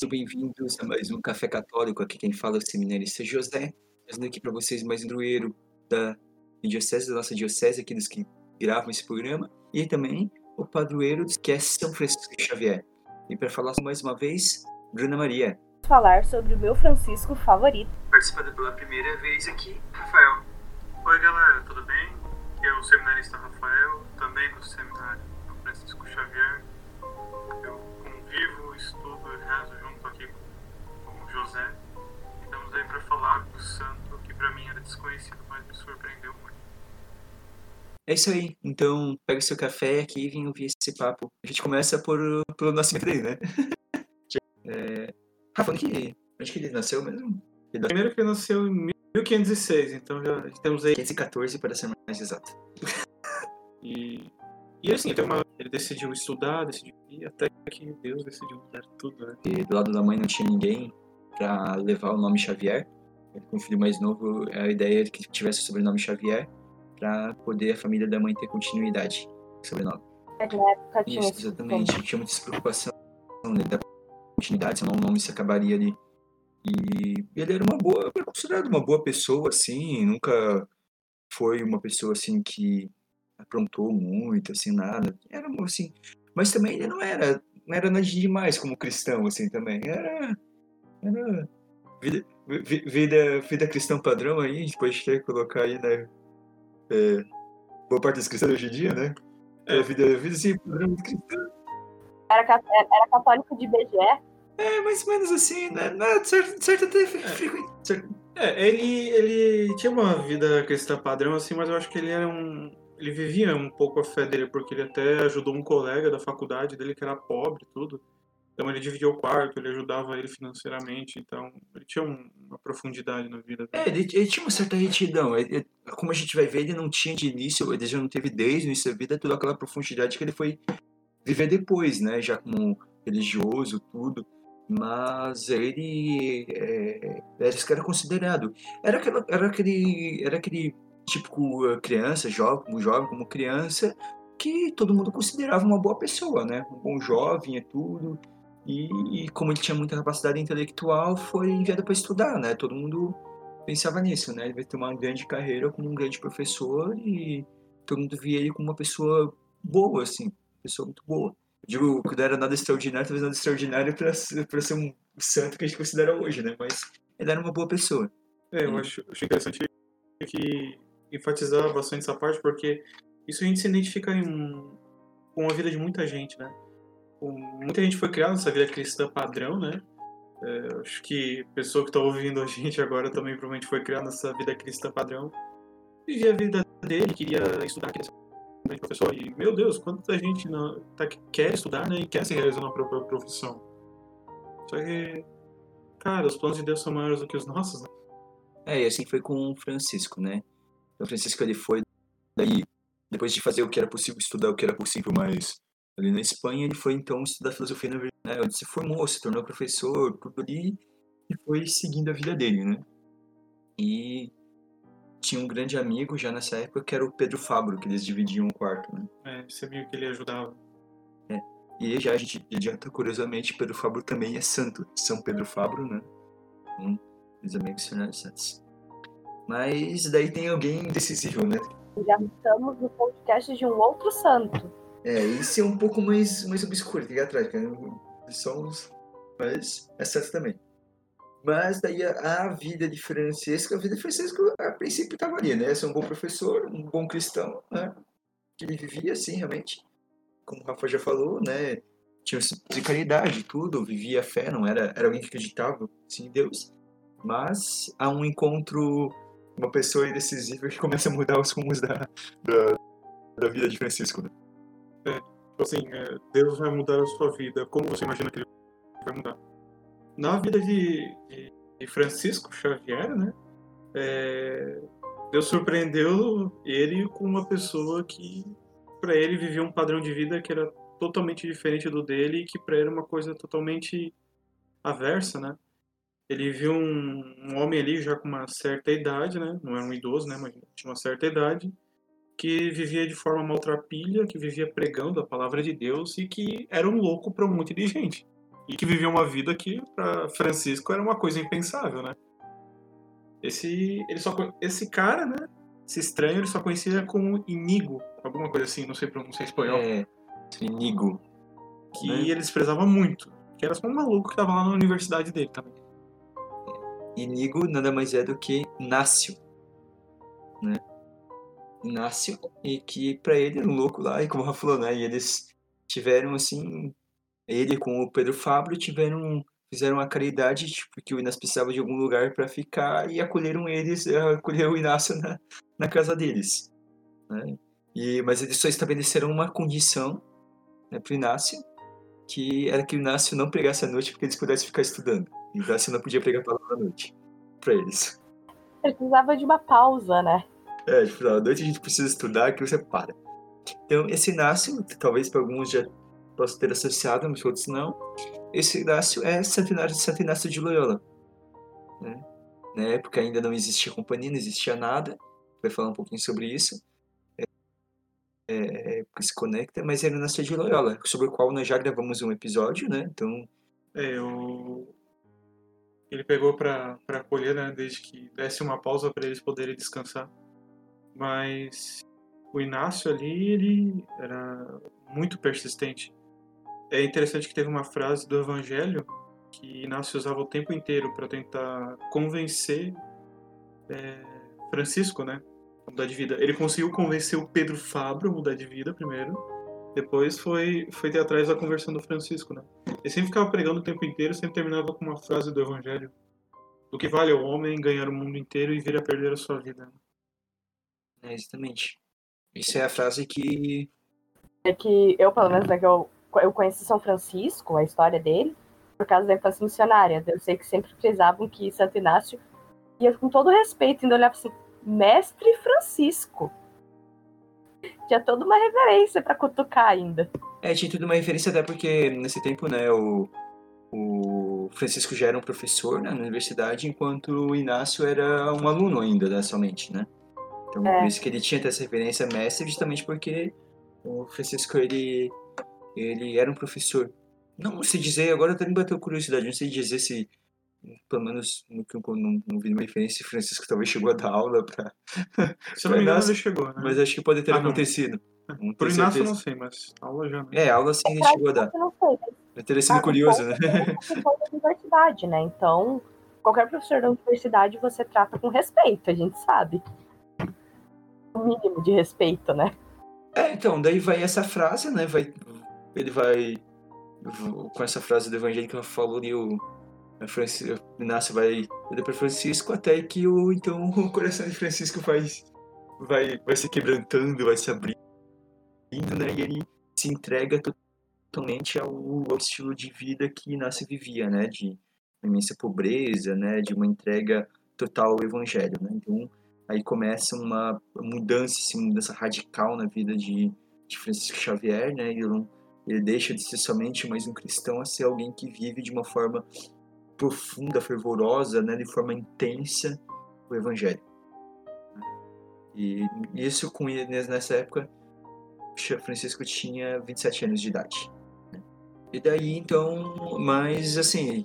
Sejam bem-vindos a mais um Café Católico. Aqui quem fala é o seminarista José, trazendo aqui para vocês mais um drueiro da diocese, da nossa diocese, aqui dos que gravam esse programa, e também o padroeiro que é São Francisco Xavier. E para falar mais uma vez, Bruna Maria. Falar sobre o meu Francisco favorito. Participando pela primeira vez aqui, Rafael. Oi galera, tudo bem? Eu, seminarista Rafael, também do seminário Francisco Xavier. Era desconhecido, mas me surpreendeu muito. É isso aí. Então, pega o seu café aqui e vem ouvir esse papo. A gente começa por, pelo nascimento dele, né? é... Rafa, onde que, onde que ele nasceu mesmo? Ele... Primeiro que ele nasceu em 1506, então já temos aí. 514 para ser mais exato. e, e assim, uma, ele decidiu estudar, decidiu ir, até que Deus decidiu mudar tudo, né? E do lado da mãe não tinha ninguém para levar o nome Xavier. Ele, com filho mais novo, a ideia era que tivesse o sobrenome Xavier para poder a família da mãe ter continuidade com o sobrenome. É, na época tinha Isso, exatamente. Tinha muita preocupação né, da continuidade, senão o nome se acabaria ali. E ele era uma boa, era considerado uma boa pessoa, assim, nunca foi uma pessoa, assim, que aprontou muito, assim, nada. Era, assim, mas também ele não era, não era nada demais como cristão, assim, também. Era, era vida, vida, vida cristã padrão aí, a gente pode quer colocar aí, né, é, boa parte dos cristãos hoje em dia, né? É, vida, vida assim, padrão cristã. Era, era católico de BGE? É, mais ou menos assim, né? Não, certo, certo até frequente. É, ele, ele tinha uma vida cristã padrão, assim, mas eu acho que ele era um. Ele vivia um pouco a fé dele, porque ele até ajudou um colega da faculdade dele que era pobre e tudo. Então ele dividia o quarto, ele ajudava ele financeiramente, então ele tinha um, uma profundidade na vida dele. É, ele, ele tinha uma certa retidão. Ele, como a gente vai ver, ele não tinha de início, ele já não teve desde o início da vida toda aquela profundidade que ele foi viver depois, né? Já como religioso, tudo mas ele é, era considerado. Era, aquela, era, aquele, era aquele típico eh, criança, jovem, jovem, como criança, que todo mundo considerava uma boa pessoa, né? Um bom jovem e tudo. E, e como ele tinha muita capacidade intelectual, foi enviado para estudar, né? Todo mundo pensava nisso, né? Ele vai ter uma grande carreira como um grande professor e todo mundo via ele como uma pessoa boa, assim, pessoa muito boa digo que não era nada extraordinário, talvez nada extraordinário para ser um santo que a gente considera hoje, né? Mas ele era uma boa pessoa. É, eu acho, acho interessante que enfatizar bastante essa parte, porque isso a gente se identifica em, com a vida de muita gente, né? Muita gente foi criada nessa vida cristã padrão, né? É, acho que a pessoa que está ouvindo a gente agora também provavelmente foi criada nessa vida cristã padrão. Vivia a vida dele, queria estudar, queria professor. E, meu Deus, quanta gente não, tá, quer estudar né, e quer se realizar na própria profissão. Só que, cara, os planos de Deus são maiores do que os nossos, né? É, e assim foi com o Francisco, né? O Francisco, ele foi daí, depois de fazer o que era possível, estudar o que era possível, mas ali na Espanha ele foi então estudar filosofia na né, onde se formou, se tornou professor, tudo ali, e foi seguindo a vida dele, né? E tinha um grande amigo já nessa época que era o Pedro Fabro, que eles dividiam o quarto, né? É, sabia que ele ajudava. É. E já a gente adianta, curiosamente, Pedro Fabro também é santo. São Pedro Fabro, né? Um dos amigos santos. Mas daí tem alguém decisivo, né? Já estamos no podcast de um outro santo. É, esse é um pouco mais, mais obscuro, fica atrás, cara. Somos. Mas é santo também. Mas daí a, a, vida de Francisco, a vida de Francisco a princípio estava ali, né? Ser um bom professor, um bom cristão, né? Que ele vivia assim, realmente. Como o Rafa já falou, né? Tinha de caridade, tudo, vivia a fé, não era, era alguém que acreditava sim, em Deus. Mas há um encontro, uma pessoa indecisiva que começa a mudar os rumos da, da, da vida de Francisco. Né? É, tipo assim, é, Deus vai mudar a sua vida. Como você imagina que ele vai mudar? na vida de, de Francisco Xavier, né? É, Deus surpreendeu ele com uma pessoa que, para ele, vivia um padrão de vida que era totalmente diferente do dele e que para ele era uma coisa totalmente aversa, né? Ele viu um, um, homem ali já com uma certa idade, né? Não era um idoso, né? Mas tinha uma certa idade, que vivia de forma maltrapilha, que vivia pregando a palavra de Deus e que era um louco para um monte de gente. E que vivia uma vida que para Francisco era uma coisa impensável, né? Esse, ele só, esse cara, né? Esse estranho, ele só conhecia como Inigo, alguma coisa assim, não sei pronunciar espanhol. É, Inigo. que né? ele desprezava muito. Que era só um maluco que tava lá na universidade dele também. Inigo nada mais é do que Inácio, né? Inácio, e que pra ele era um louco lá, e como o Rafa falou, né? E eles tiveram, assim, ele com o Pedro Fábio tiveram, fizeram uma caridade, tipo, que o Inácio precisava de algum lugar pra ficar, e acolheram eles, eh, acolheram o Inácio na, na casa deles, né? E, mas eles só estabeleceram uma condição, né, pro Inácio, que era que o Inácio não pregasse à noite porque eles pudessem ficar estudando. O Inácio não podia pregar a palavra à noite pra eles. Ele precisava de uma pausa, né? É, tipo, à noite a gente precisa estudar que você para. Então, esse Inácio, talvez para alguns já possa ter associado, mas outros não. Esse Inácio é Santo Inácio, Santo Inácio de Loyola. Né? Na época ainda não existia companhia, não existia nada. Vai falar um pouquinho sobre isso. É, é, porque se conecta, mas era Inácio de Loyola, sobre o qual nós já gravamos um episódio, né? Então, É, o... Ele pegou pra acolher, né? Desde que desse uma pausa pra eles poderem descansar. Mas o Inácio ali, ele era muito persistente. É interessante que teve uma frase do Evangelho que Inácio usava o tempo inteiro para tentar convencer é, Francisco, né? A mudar de vida. Ele conseguiu convencer o Pedro Fabro a mudar de vida primeiro. Depois foi, foi ter atrás da conversão do Francisco, né? Ele sempre ficava pregando o tempo inteiro, sempre terminava com uma frase do Evangelho. Do que vale ao homem ganhar o mundo inteiro e vir a perder a sua vida. É exatamente. Isso é a frase que É que eu, pelo menos, né, que eu, eu conheci São Francisco, a história dele, por causa da infância missionária. Eu sei que sempre prezavam que Santo Inácio ia com todo respeito, ainda olhava assim, Mestre Francisco. Tinha toda uma reverência pra cutucar ainda. É, tinha tudo uma referência até porque nesse tempo, né, o, o Francisco já era um professor né, na universidade, enquanto o Inácio era um aluno ainda, né, somente, né? Então, É. por isso que ele tinha essa referência mestre, justamente porque o Francisco, ele, ele era um professor. Não sei dizer, agora até me bateu curiosidade, não sei dizer se, pelo menos no que eu não, não vi nenhuma referência, Francisco talvez chegou a dar aula pra... Se não me engano, ele chegou, né? Mas acho que pode ter Ah, não. acontecido. Não Pro tenho Inácio eu certeza. não sei, mas aula já, né? É, aula sim ele chegou a dar. Eu não sei, Deve ter sido Ah, curioso, né? da universidade, né? Então, qualquer professor da universidade você trata com respeito, a gente sabe. O mínimo de respeito, né? É, então, daí vai essa frase, né? Vai, ele vai com essa frase do evangelho que ela falou ali, o a Franci- o Inácio vai perder para Francisco até que o então o coração de Francisco vai vai vai se quebrantando, vai se abrindo, né? E ele se entrega totalmente ao, ao estilo de vida que Inácio vivia, né? De imensa pobreza, né? De uma entrega total ao evangelho, né? Então aí começa uma mudança, assim, mudança radical na vida de, de Francisco Xavier, né? Ele, ele deixa de ser somente mais um cristão a ser alguém que vive de uma forma profunda, fervorosa, né? De forma intensa o Evangelho. E isso com ele nessa época, Francisco tinha 27 anos de idade. né? E daí então, mas assim,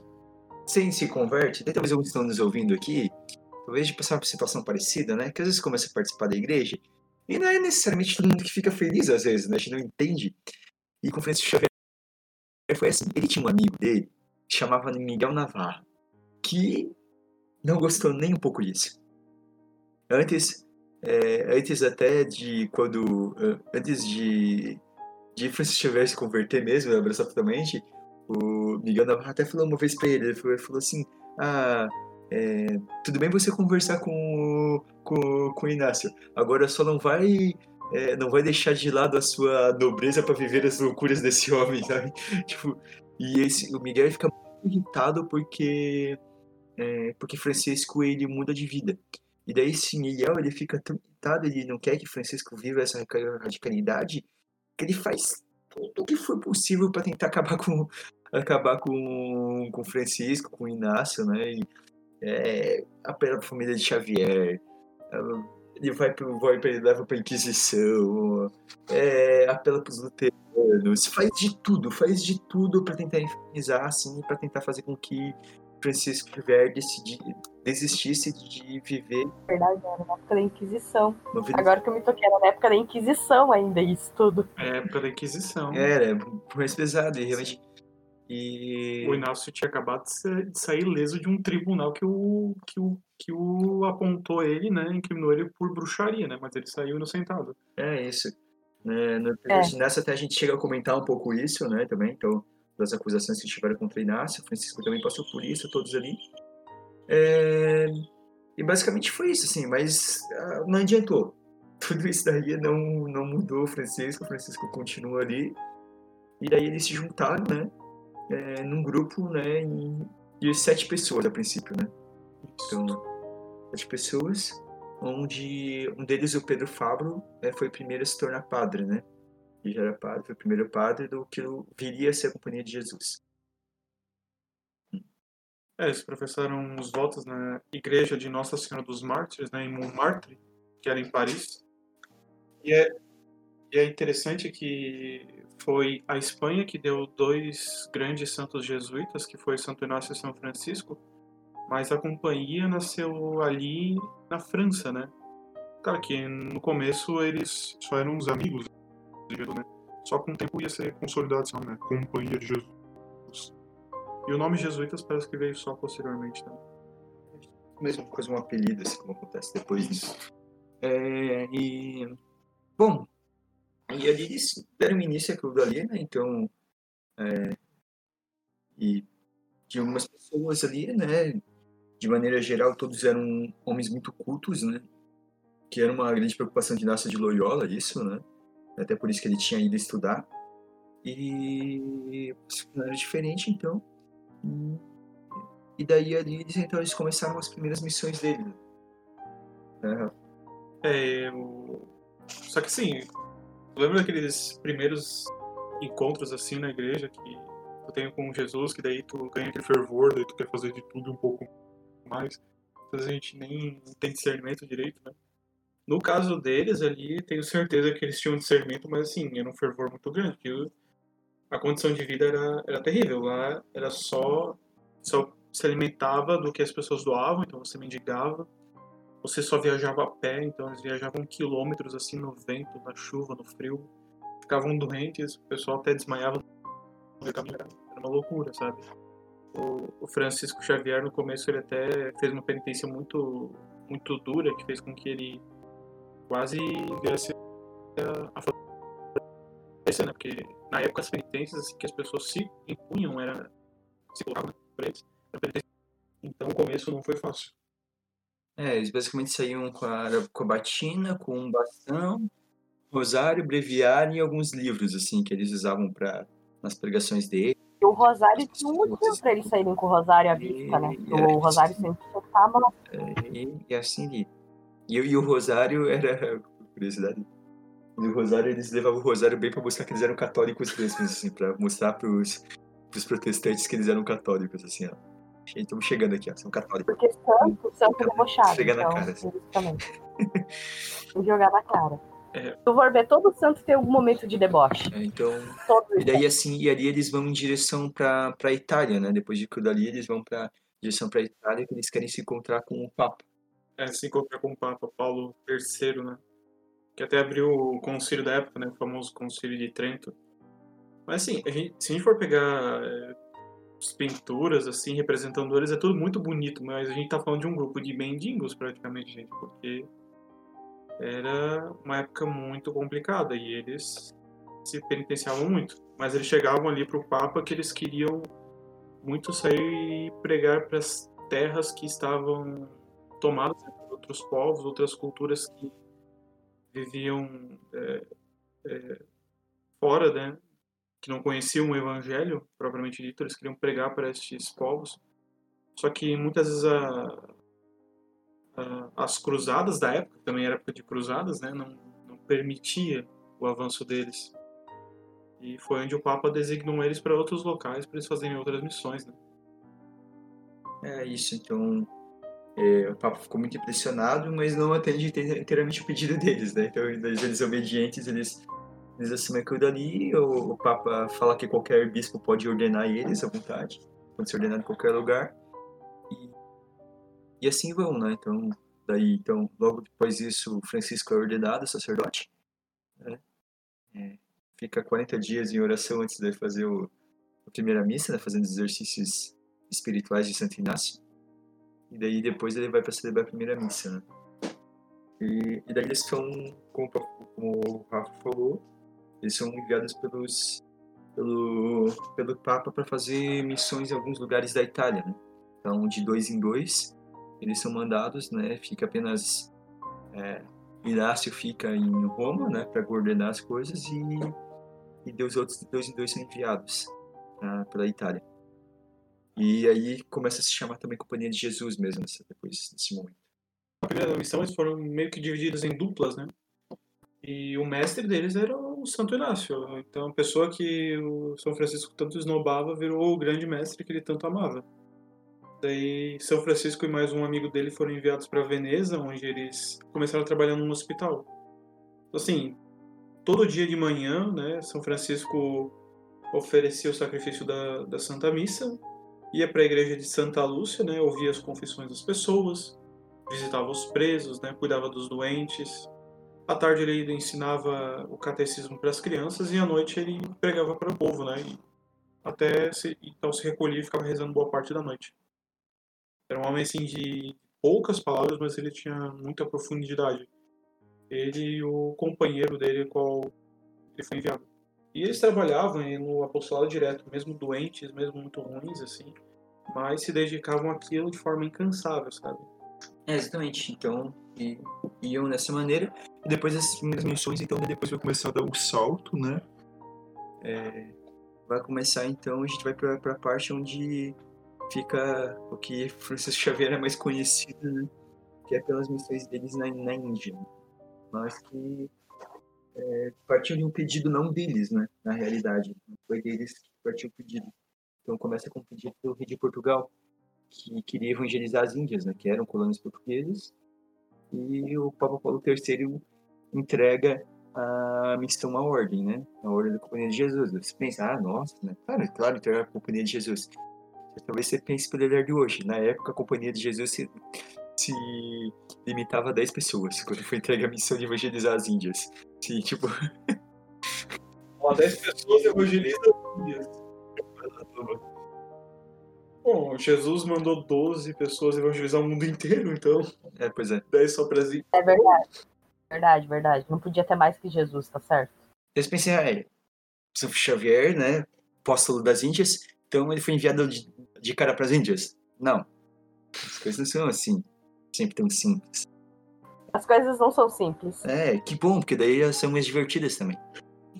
sem se converte, talvez alguns estão nos ouvindo aqui, talvez de passar por situação parecida, né? Que às vezes começa a participar da igreja e não é necessariamente todo mundo que fica feliz às vezes, né? A gente não entende. E com Francisco Xavier foi assim, ele tinha um amigo dele que chamava Miguel Navarro, que não gostou nem um pouco disso. Antes, é, antes até de quando, eh, antes de de Francisco Xavier se converter mesmo, abraçar totalmente, o Miguel Navarro até falou uma vez pra ele, ele falou assim, ah, é, tudo bem você conversar com, com, com o Inácio, agora só não vai é, não vai deixar de lado a sua nobreza para viver as loucuras desse homem, sabe? Tipo, e esse, o Miguel fica muito irritado porque é, porque Francisco ele muda de vida. E daí esse Miguel ele fica tão irritado, ele não quer que Francisco viva essa radica- radicalidade, que ele faz tudo o que for possível para tentar acabar com acabar com com Francisco, com Inácio, né? E, é, apela pra família de Xavier, ele vai pro vai pra, ele leva pra Inquisição, é, apela pros luteranos, anos, faz de tudo, faz de tudo para tentar infernizar, assim, para tentar fazer com que Francisco Xavier decidi, desistisse de viver. Verdade, era na época da Inquisição. Agora que eu me toquei, era na época da Inquisição ainda, isso tudo. É época da Inquisição. Era, é mais pesado, e realmente. E. O Inácio tinha acabado de, sa- de sair leso de um tribunal que o, que o, que o apontou ele, né? Incriminou ele por bruxaria, né? Mas ele saiu inocentado. É isso. Né, no- É. Nessa até a gente chega a comentar um pouco isso, né, também, então, das acusações que tiveram contra Inácio, Francisco também passou por isso, todos ali. É, E basicamente foi isso, assim, mas ah, não adiantou. Tudo isso daí não, não mudou o Francisco, o Francisco continua ali. E daí eles se juntaram, né, é, num grupo, né, em- de sete pessoas a princípio, né. Então, sete pessoas, onde um deles, o Pedro Fabro, eh, foi o primeiro a se tornar padre, né? E já era padre, foi o primeiro padre do que viria a ser a Companhia de Jesus. É, eles professaram os votos na igreja de Nossa Senhora dos Mártires, né, em Montmartre, que era em Paris. E é, e é interessante que foi a Espanha que deu dois grandes santos jesuítas, que foi Santo Inácio e São Francisco, mas a companhia nasceu ali na França, né? Cara, que no começo eles só eram uns amigos de Jesus, né? Só com o tempo ia ser consolidado esse nome, né? Companhia de Jesus. E o nome jesuítas parece que veio só posteriormente, né? Mesma coisa, um apelido, assim, como acontece depois disso. É, e, bom, e ali eles deram início àquilo dali, né? Então, é, e de algumas pessoas ali, né? De maneira geral, todos eram homens muito cultos, né? Que era uma grande preocupação de Inácio de Loyola, isso, né? Até por isso que ele tinha ido estudar. E era diferente, então. E, daí ali, eles, então, eles começaram as primeiras missões dele. né? É, o... Só que assim, lembra daqueles primeiros encontros assim na igreja que tu tem com Jesus, que daí tu ganha aquele fervor, daí tu quer fazer de tudo um pouco mais. Às vezes a gente nem tem discernimento direito, né? No caso deles ali, tenho certeza que eles tinham discernimento, mas assim, era um fervor muito grande, porque a condição de vida era, era terrível. Lá era só, só se alimentava do que as pessoas doavam, então você mendigava. Você só viajava a pé, então eles viajavam quilômetros assim no vento, na chuva, no frio. Ficavam doentes, o pessoal até desmaiava. Era uma loucura, sabe? O, Francisco Xavier, no começo, ele até fez uma penitência muito, muito dura, que fez com que ele quase viesse a, falecer, né? Porque na época as penitências assim, que as pessoas se impunham era se colocavam eles. Então o começo não foi fácil. É, eles basicamente saíam com a, com a batina, com um bastão, rosário, breviário e alguns livros, assim, que eles usavam para nas pregações dele. E o Rosário tinha um motivo pra eles saírem com o Rosário à vista, né? E- O Rosário sempre tocava E, e assim. E, e o rosário era. Curiosidade. E o rosário, eles levavam o rosário bem para mostrar que eles eram católicos mesmo, assim, para mostrar pros, pros protestantes que eles eram católicos, assim, ó. Estamos chegando aqui, ó, são católicos. Porque santo, santo é debochado. Chega na então, cara, assim. jogar na cara. É. Se tu for ver, todo santo tem algum momento de deboche. É, Então, Todos. e daí assim, e ali eles vão em direção para para Itália, né? Depois de tudo ali, eles vão para direção para Itália, que eles querem se encontrar com o Papa. é, se encontrar com o Papa Paulo III, né? Que até abriu o concílio da época, né? O famoso concílio de Trento. Mas assim, a gente- se a gente for pegar é, pinturas, assim, representando eles, é tudo muito bonito, mas a gente tá falando de um grupo de mendigos, praticamente, gente, porque era uma época muito complicada e eles se penitenciavam muito. Mas eles chegavam ali pro Papa que eles queriam muito sair e pregar para as terras que estavam tomadas né, por outros povos, outras culturas que viviam é, é, fora, né, que não conheciam o Evangelho propriamente dito, eles queriam pregar para estes povos. Só que muitas vezes a, a- as cruzadas da época, também era época de cruzadas, né, não, não permitia o avanço deles. E foi onde o Papa designou eles para outros locais para eles fazerem outras missões, né? É isso, então é, o Papa ficou muito impressionado, mas não atende inte- inteiramente o pedido deles, né? Então, eles, eles obedientes, eles eles assumem aquilo dali, o, o Papa fala que qualquer bispo pode ordenar eles à vontade, pode ser ordenado em qualquer lugar. E, e assim vão, né? Então, daí, então, logo depois disso, Francisco é ordenado sacerdote. Né? É, fica 40 dias em oração antes de fazer o, a primeira missa, né? fazendo exercícios espirituais de Santo Inácio. E daí depois ele vai para celebrar a primeira missa, né? E, e daí eles são, como, como o Rafa falou, eles são enviados pelos, pelo, pelo Papa para fazer missões em alguns lugares da Itália, né? Então, de dois em dois, eles são mandados, né? Fica apenas é, Inácio fica em Roma, né, para coordenar as coisas e e os outros de dois em dois são enviados uh, pela Itália. E aí começa a se chamar também Companhia de Jesus mesmo, depois desse momento. A primeira missão eles foram meio que divididos em duplas, né? E o mestre deles era Santo Inácio. Então, a pessoa que o São Francisco tanto esnobava virou o grande mestre que ele tanto amava. Daí, São Francisco e mais um amigo dele foram enviados para Veneza, onde eles começaram a trabalhar num hospital. Então, assim, todo dia de manhã, né, São Francisco oferecia o sacrifício da, da Santa Missa, ia para a igreja de Santa Lúcia, né, ouvia as confissões das pessoas, visitava os presos, né, cuidava dos doentes, à tarde ele ensinava o catecismo para as crianças e à noite ele pregava para o povo, né? E até se, então se recolhia e ficava rezando boa parte da noite. Era um homem assim de poucas palavras, mas ele tinha muita profundidade. Ele e o companheiro dele, qual ele foi enviado. E eles trabalhavam no apostolado direto, mesmo doentes, mesmo muito ruins, assim, mas se dedicavam àquilo de forma incansável, sabe? É, exatamente. Então, iam dessa maneira. Depois dessas primeiras missões, então, depois vai começar a dar o um salto, né? É, vai começar, então, a gente vai para a parte onde fica o que Francisco Xavier é mais conhecido, né? Que é pelas missões deles na, na Índia. Mas que é, partiu de um pedido não deles, né? Na realidade. Foi deles que partiu o pedido. Então começa com o pedido do rei de Portugal, que queria evangelizar as Índias, né, que eram colônias portuguesas, e o Papa Paulo III entrega a missão à ordem, né, a ordem da Companhia de Jesus. Você pensa, ah, nossa, né, claro, claro, entregar a Companhia de Jesus. Talvez você pense pelo olhar de hoje. Na época, a Companhia de Jesus se, se limitava a 10 pessoas, quando foi entregue a missão de evangelizar as Índias. Sim, tipo... Ó, 10 pessoas evangelizam as Índias. Bom, Jesus mandou 12 pessoas evangelizar o mundo inteiro, então. É, pois é. 10 só pra si. É verdade. Verdade, verdade. Não podia ter mais que Jesus, tá certo? Eles pensam, ah, São Xavier, né? Apóstolo das Índias, então ele foi enviado de, de cara para as Índias. Não. As coisas não são assim. Sempre tão simples. As coisas não são simples. É, que bom, porque daí elas são mais divertidas também.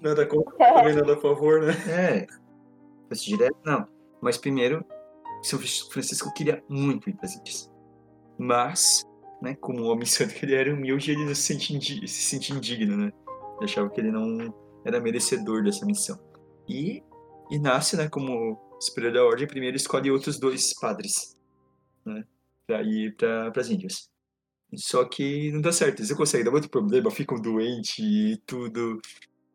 Nada contra, é. também nada a favor, né? É. Fosse direto, não. Mas primeiro, são Francisco queria muito ir para as Índias. Mas, né, como o homem santo que ele era humilde, ele se sentia, se sentia indigno, né? Ele achava que ele não era merecedor dessa missão. E Inácio, né, como superior da ordem, primeiro escolhe outros dois padres, né, para ir para as Índias. Só que não dá certo, eles não conseguem, dá muito problema, ficam doentes e tudo.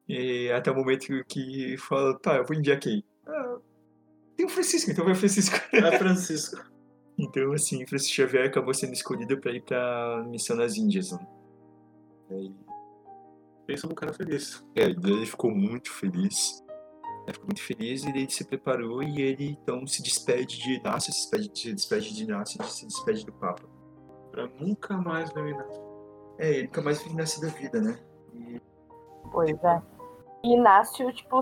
E até o momento que fala, tá, eu vou enviar quem? Ah, tem o Francisco, então vai o Francisco. É Francisco. Então, assim, Francisco Xavier acabou sendo escolhido para ir pra missão nas Índias. Né? Aí... Pensa num cara feliz. É, ele ficou muito feliz. Ele ficou muito feliz e ele se preparou e ele então se despede de Inácio, se despede, se despede de Inácio e se despede do Papa. Pra nunca mais ver Inácio. É, ele nunca mais viu Inácio da vida, né? E... Pois é. E Inácio, tipo,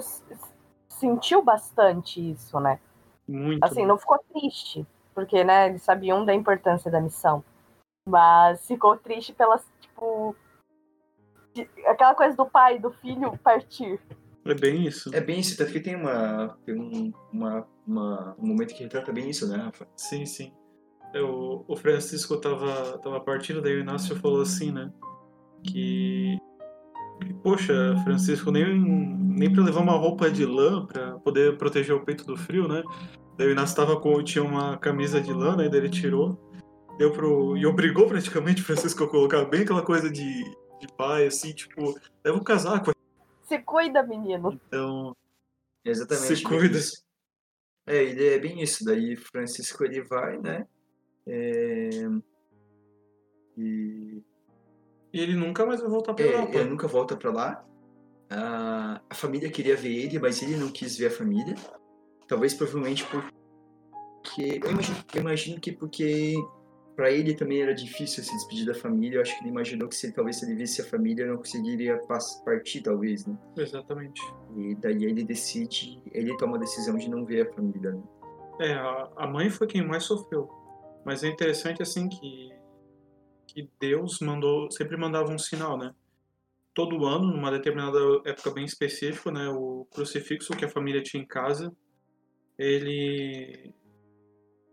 sentiu bastante isso, né? Muito. Assim, não ficou triste, porque, né, eles sabiam da importância da missão. Mas ficou triste pelas, tipo. De, aquela coisa do pai e do filho partir. É bem isso. É bem isso, até que tem uma. Tem um, uma, uma, um momento que retrata bem isso, né, Rafa? Sim, sim. Eu, o Francisco tava, tava partindo, daí o Inácio falou assim, né? Que. Poxa, Francisco, nem, nem pra levar uma roupa de lã pra poder proteger o peito do frio, né? Daí o Inácio tava com, tinha uma camisa de lã, né? Daí ele tirou. Deu pro, e obrigou praticamente o Francisco a colocar bem aquela coisa de, de pai, assim, tipo, leva um casaco. Se cuida, menino. Então, Exatamente. se cuida. É, ele é bem isso. Daí Francisco ele vai, né? É, E E ele nunca mais vai voltar pra é, Europa. ele nunca volta pra lá. A, a família queria ver ele, mas ele não quis ver a família. Talvez provavelmente porque eu imagino, eu imagino que porque pra ele também era difícil se despedir da família. Eu acho que ele imaginou que se talvez se ele visse a família não conseguiria partir talvez, né? Exatamente. E daí ele decide, ele toma a decisão de não ver a família. Né? É, a, a mãe foi quem mais sofreu. Mas é interessante assim que que Deus mandou, sempre mandava um sinal, né? Todo ano, numa determinada época bem específica, né, o crucifixo que a família tinha em casa, ele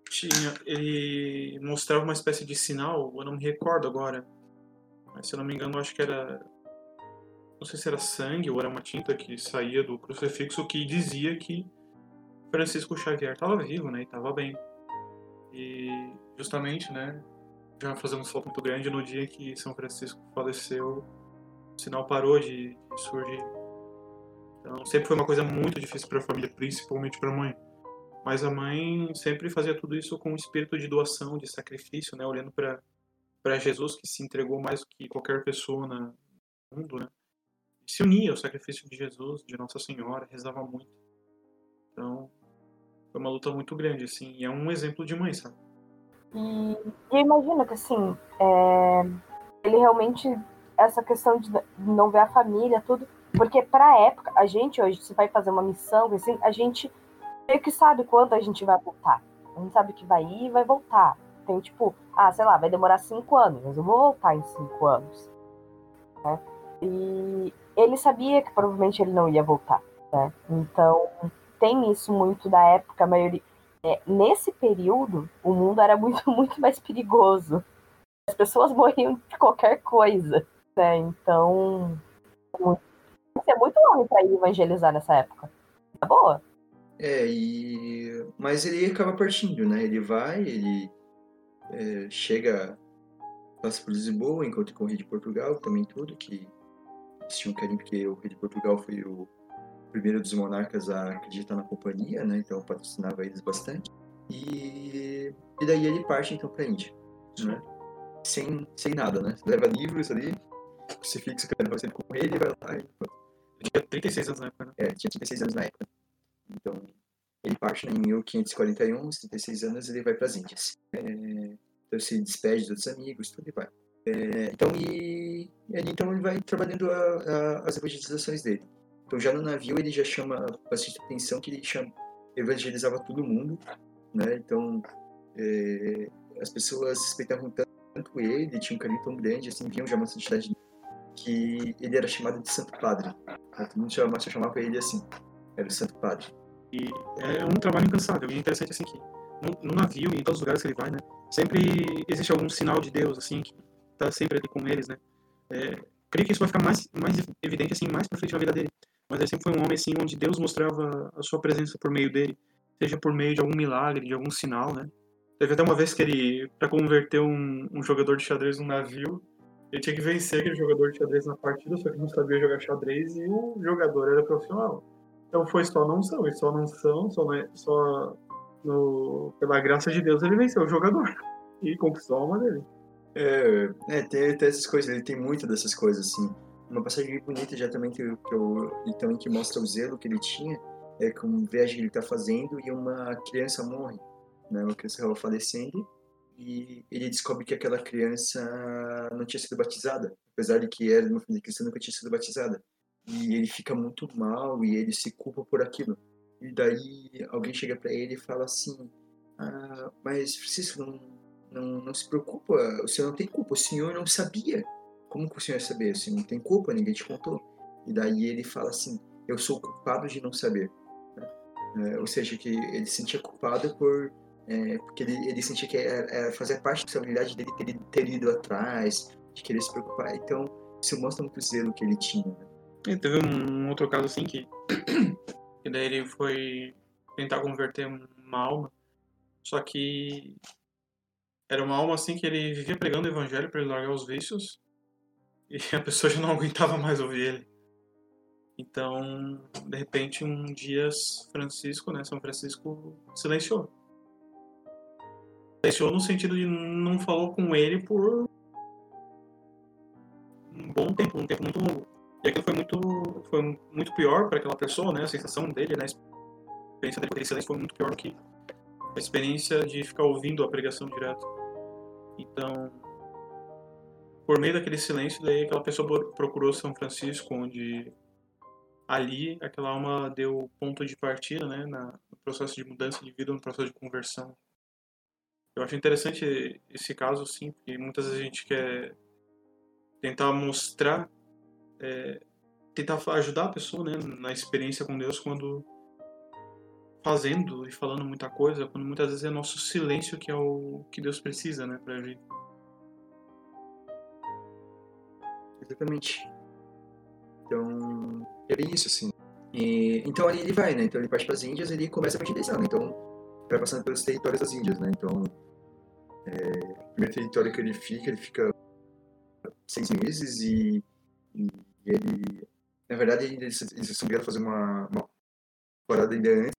tinha, ele mostrava uma espécie de sinal, eu não me recordo agora, mas se eu não me engano, acho que era não sei se era sangue ou era uma tinta que saía do crucifixo que dizia que Francisco Xavier estava vivo, né, e estava bem. E justamente, né, já fazemos foto muito grande no dia que São Francisco faleceu, o sinal parou de surgir. Então sempre foi uma coisa muito difícil para a família, principalmente para a mãe. Mas a mãe sempre fazia tudo isso com um espírito de doação, de sacrifício, né, olhando para para Jesus que se entregou mais do que qualquer pessoa no mundo, né? Se unia ao sacrifício de Jesus, de Nossa Senhora, rezava muito. Então, foi uma luta muito grande, assim, e é um exemplo de mãe, sabe? E eu imagino que, assim, é, ele realmente, essa questão de não ver a família, tudo, porque pra época, a gente hoje, se vai fazer uma missão, assim, a gente meio que sabe quando a gente vai voltar. A gente sabe que vai ir e vai voltar. Tem tipo, ah, sei lá, vai demorar cinco anos, mas eu vou voltar em cinco anos. né? E ele sabia que provavelmente ele não ia voltar, né? Então, tem isso muito da época, a maioria é, nesse período, o mundo era muito, muito mais perigoso. As pessoas morriam de qualquer coisa, né? Então, muito- é muito longe para ir evangelizar nessa época. Tá boa? É, e... mas ele acaba partindo, né? Ele vai, ele é, chega, passa por Lisboa, encontra com o rei de Portugal, também tudo, que eles tinham carinho porque o rei de Portugal foi o primeiro dos monarcas a acreditar na companhia, né? Então patrocinava eles bastante. E, e daí ele parte então para a Índia, né? Sem, sem nada, né? Leva livros ali, crucifixo que leva sempre com ele, vai lá e Tinha 36 anos na época, né? é, tinha 36 anos na época. Então, ele parte em 1541, aos 36 anos, ele vai para as Índias. É, então, se despede dos amigos, tudo e vai. É, então, e, e então, ele vai trabalhando a, a, as evangelizações dele. Então, já no navio, ele já chama bastante atenção que ele chama, evangelizava todo mundo, né? Então, é, as pessoas respeitavam tanto ele tinha um carinho tão grande, assim, viam já uma santidade que ele era chamado de Santo Padre. Né? Todo mundo chamava, chamava ele assim, era o Santo Padre. E é um trabalho incansável. E é interessante assim que no, no navio e em todos os lugares que ele vai, né? Sempre existe algum sinal de Deus, assim, que tá sempre ali com eles, né? É, creio que isso vai ficar mais, mais evidente, assim, mais pra frente na vida dele. Mas ele sempre foi um homem, assim, onde Deus mostrava a sua presença por meio dele. Seja por meio de algum milagre, de algum sinal, né? Teve até uma vez que ele, pra converter um, um jogador de xadrez num navio, ele tinha que vencer aquele jogador de xadrez na partida, só que não sabia jogar xadrez e o jogador era profissional. Então foi só não são, e só não são, só, né, só no, pela graça de Deus ele venceu o jogador e conquistou a alma dele. É, é tem, tem essas coisas, ele tem muito dessas coisas, assim. Uma passagem bonita já também que, que eu, e também que mostra o zelo que ele tinha, é com viagem que ele está fazendo e uma criança morre, né? Uma criança acaba falecendo e ele descobre que aquela criança não tinha sido batizada, apesar de que era uma família cristã, nunca tinha sido batizada. E ele fica muito mal e ele se culpa por aquilo. E daí alguém chega para ele e fala assim: ah, Mas Francisco, não, não, não se preocupa, o senhor não tem culpa, o senhor não sabia. Como que o senhor ia saber? O senhor não tem culpa, ninguém te contou. E daí ele fala assim: Eu sou culpado de não saber. É, ou seja, que ele se sentia culpado por. é, porque ele, ele sentia que era, era parte da responsabilidade dele ter, ter ido atrás, de querer se preocupar. Então, isso mostra muito zelo que ele tinha. né? E teve um outro caso assim que, que daí ele foi tentar converter uma alma, só que era uma alma assim que ele vivia pregando o evangelho para ele largar os vícios e a pessoa já não aguentava mais ouvir ele. Então, de repente, um dia Francisco, né, São Francisco silenciou. Silenciou no sentido de não falou com ele por um bom tempo, um tempo muito longo. E aquilo foi muito, foi muito pior para aquela pessoa, né, a sensação dele, né, a experiência dele com foi muito pior do que a experiência de ficar ouvindo a pregação direto. Então, por meio daquele silêncio, daí aquela pessoa procurou São Francisco, onde ali aquela alma deu ponto de partida, né, no processo de mudança de vida, no processo de conversão. Eu acho interessante esse caso, sim, porque muitas vezes a gente quer tentar mostrar, é, tentar ajudar a pessoa, né, na experiência com Deus quando fazendo e falando muita coisa, quando muitas vezes é nosso silêncio que é o que Deus precisa, né, para agir. Exatamente. Então, é isso, assim. E, então ali ele vai, né? Então ele parte para as Índias e ele começa a evangelizar, né? Então, vai passando pelos territórios das Índias, né? Então, é, o primeiro território que ele fica, ele fica seis meses e, e ele... Na verdade, eles, eles fazer uma, uma parada ainda antes,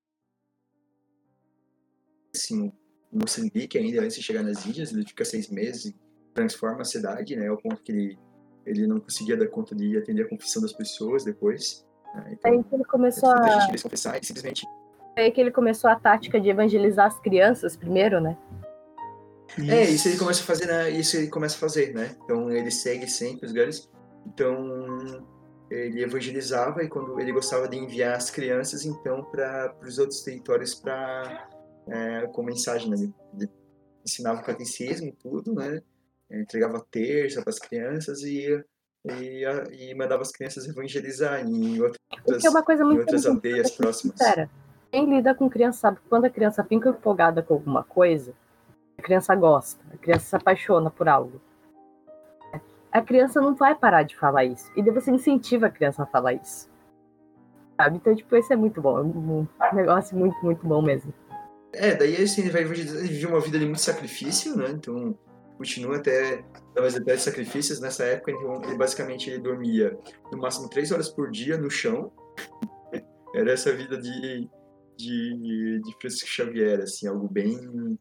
assim, Moçambique ainda antes de chegar nas Índias, ele fica seis meses e transforma a cidade, né? Ao ponto que ele ele não conseguia dar conta de atender a confissão das pessoas depois. Né? Então, aí que ele começou a. Gente confessar e simplesmente. É aí que ele começou a tática de evangelizar as crianças primeiro, né? Isso. É, isso ele começa a fazer, né? Isso ele começa a fazer, né? Então ele segue sempre os grandes. Então ele evangelizava e quando ele gostava de enviar as crianças então para os outros territórios para é, com mensagem, né? Ele, ele ensinava o catecismo tudo, né? entregava terça para as crianças e, e, e, mandava as crianças evangelizar em outras, é uma coisa muito em outras aldeias próximas. Quem lida com criança sabe que quando a criança fica empolgada com alguma coisa, a criança gosta, a criança se apaixona por algo. A criança não vai parar de falar isso. E daí você incentiva a criança a falar isso. Sabe? Então, tipo, isso é muito bom. É um negócio muito, muito bom mesmo. É, daí assim, vai viver uma vida de muito sacrifício, né? Então, continua até talvez até sacrifícios nessa época então ele basicamente ele dormia no máximo três horas por dia no chão era essa vida de de, de Francisco Xavier assim algo bem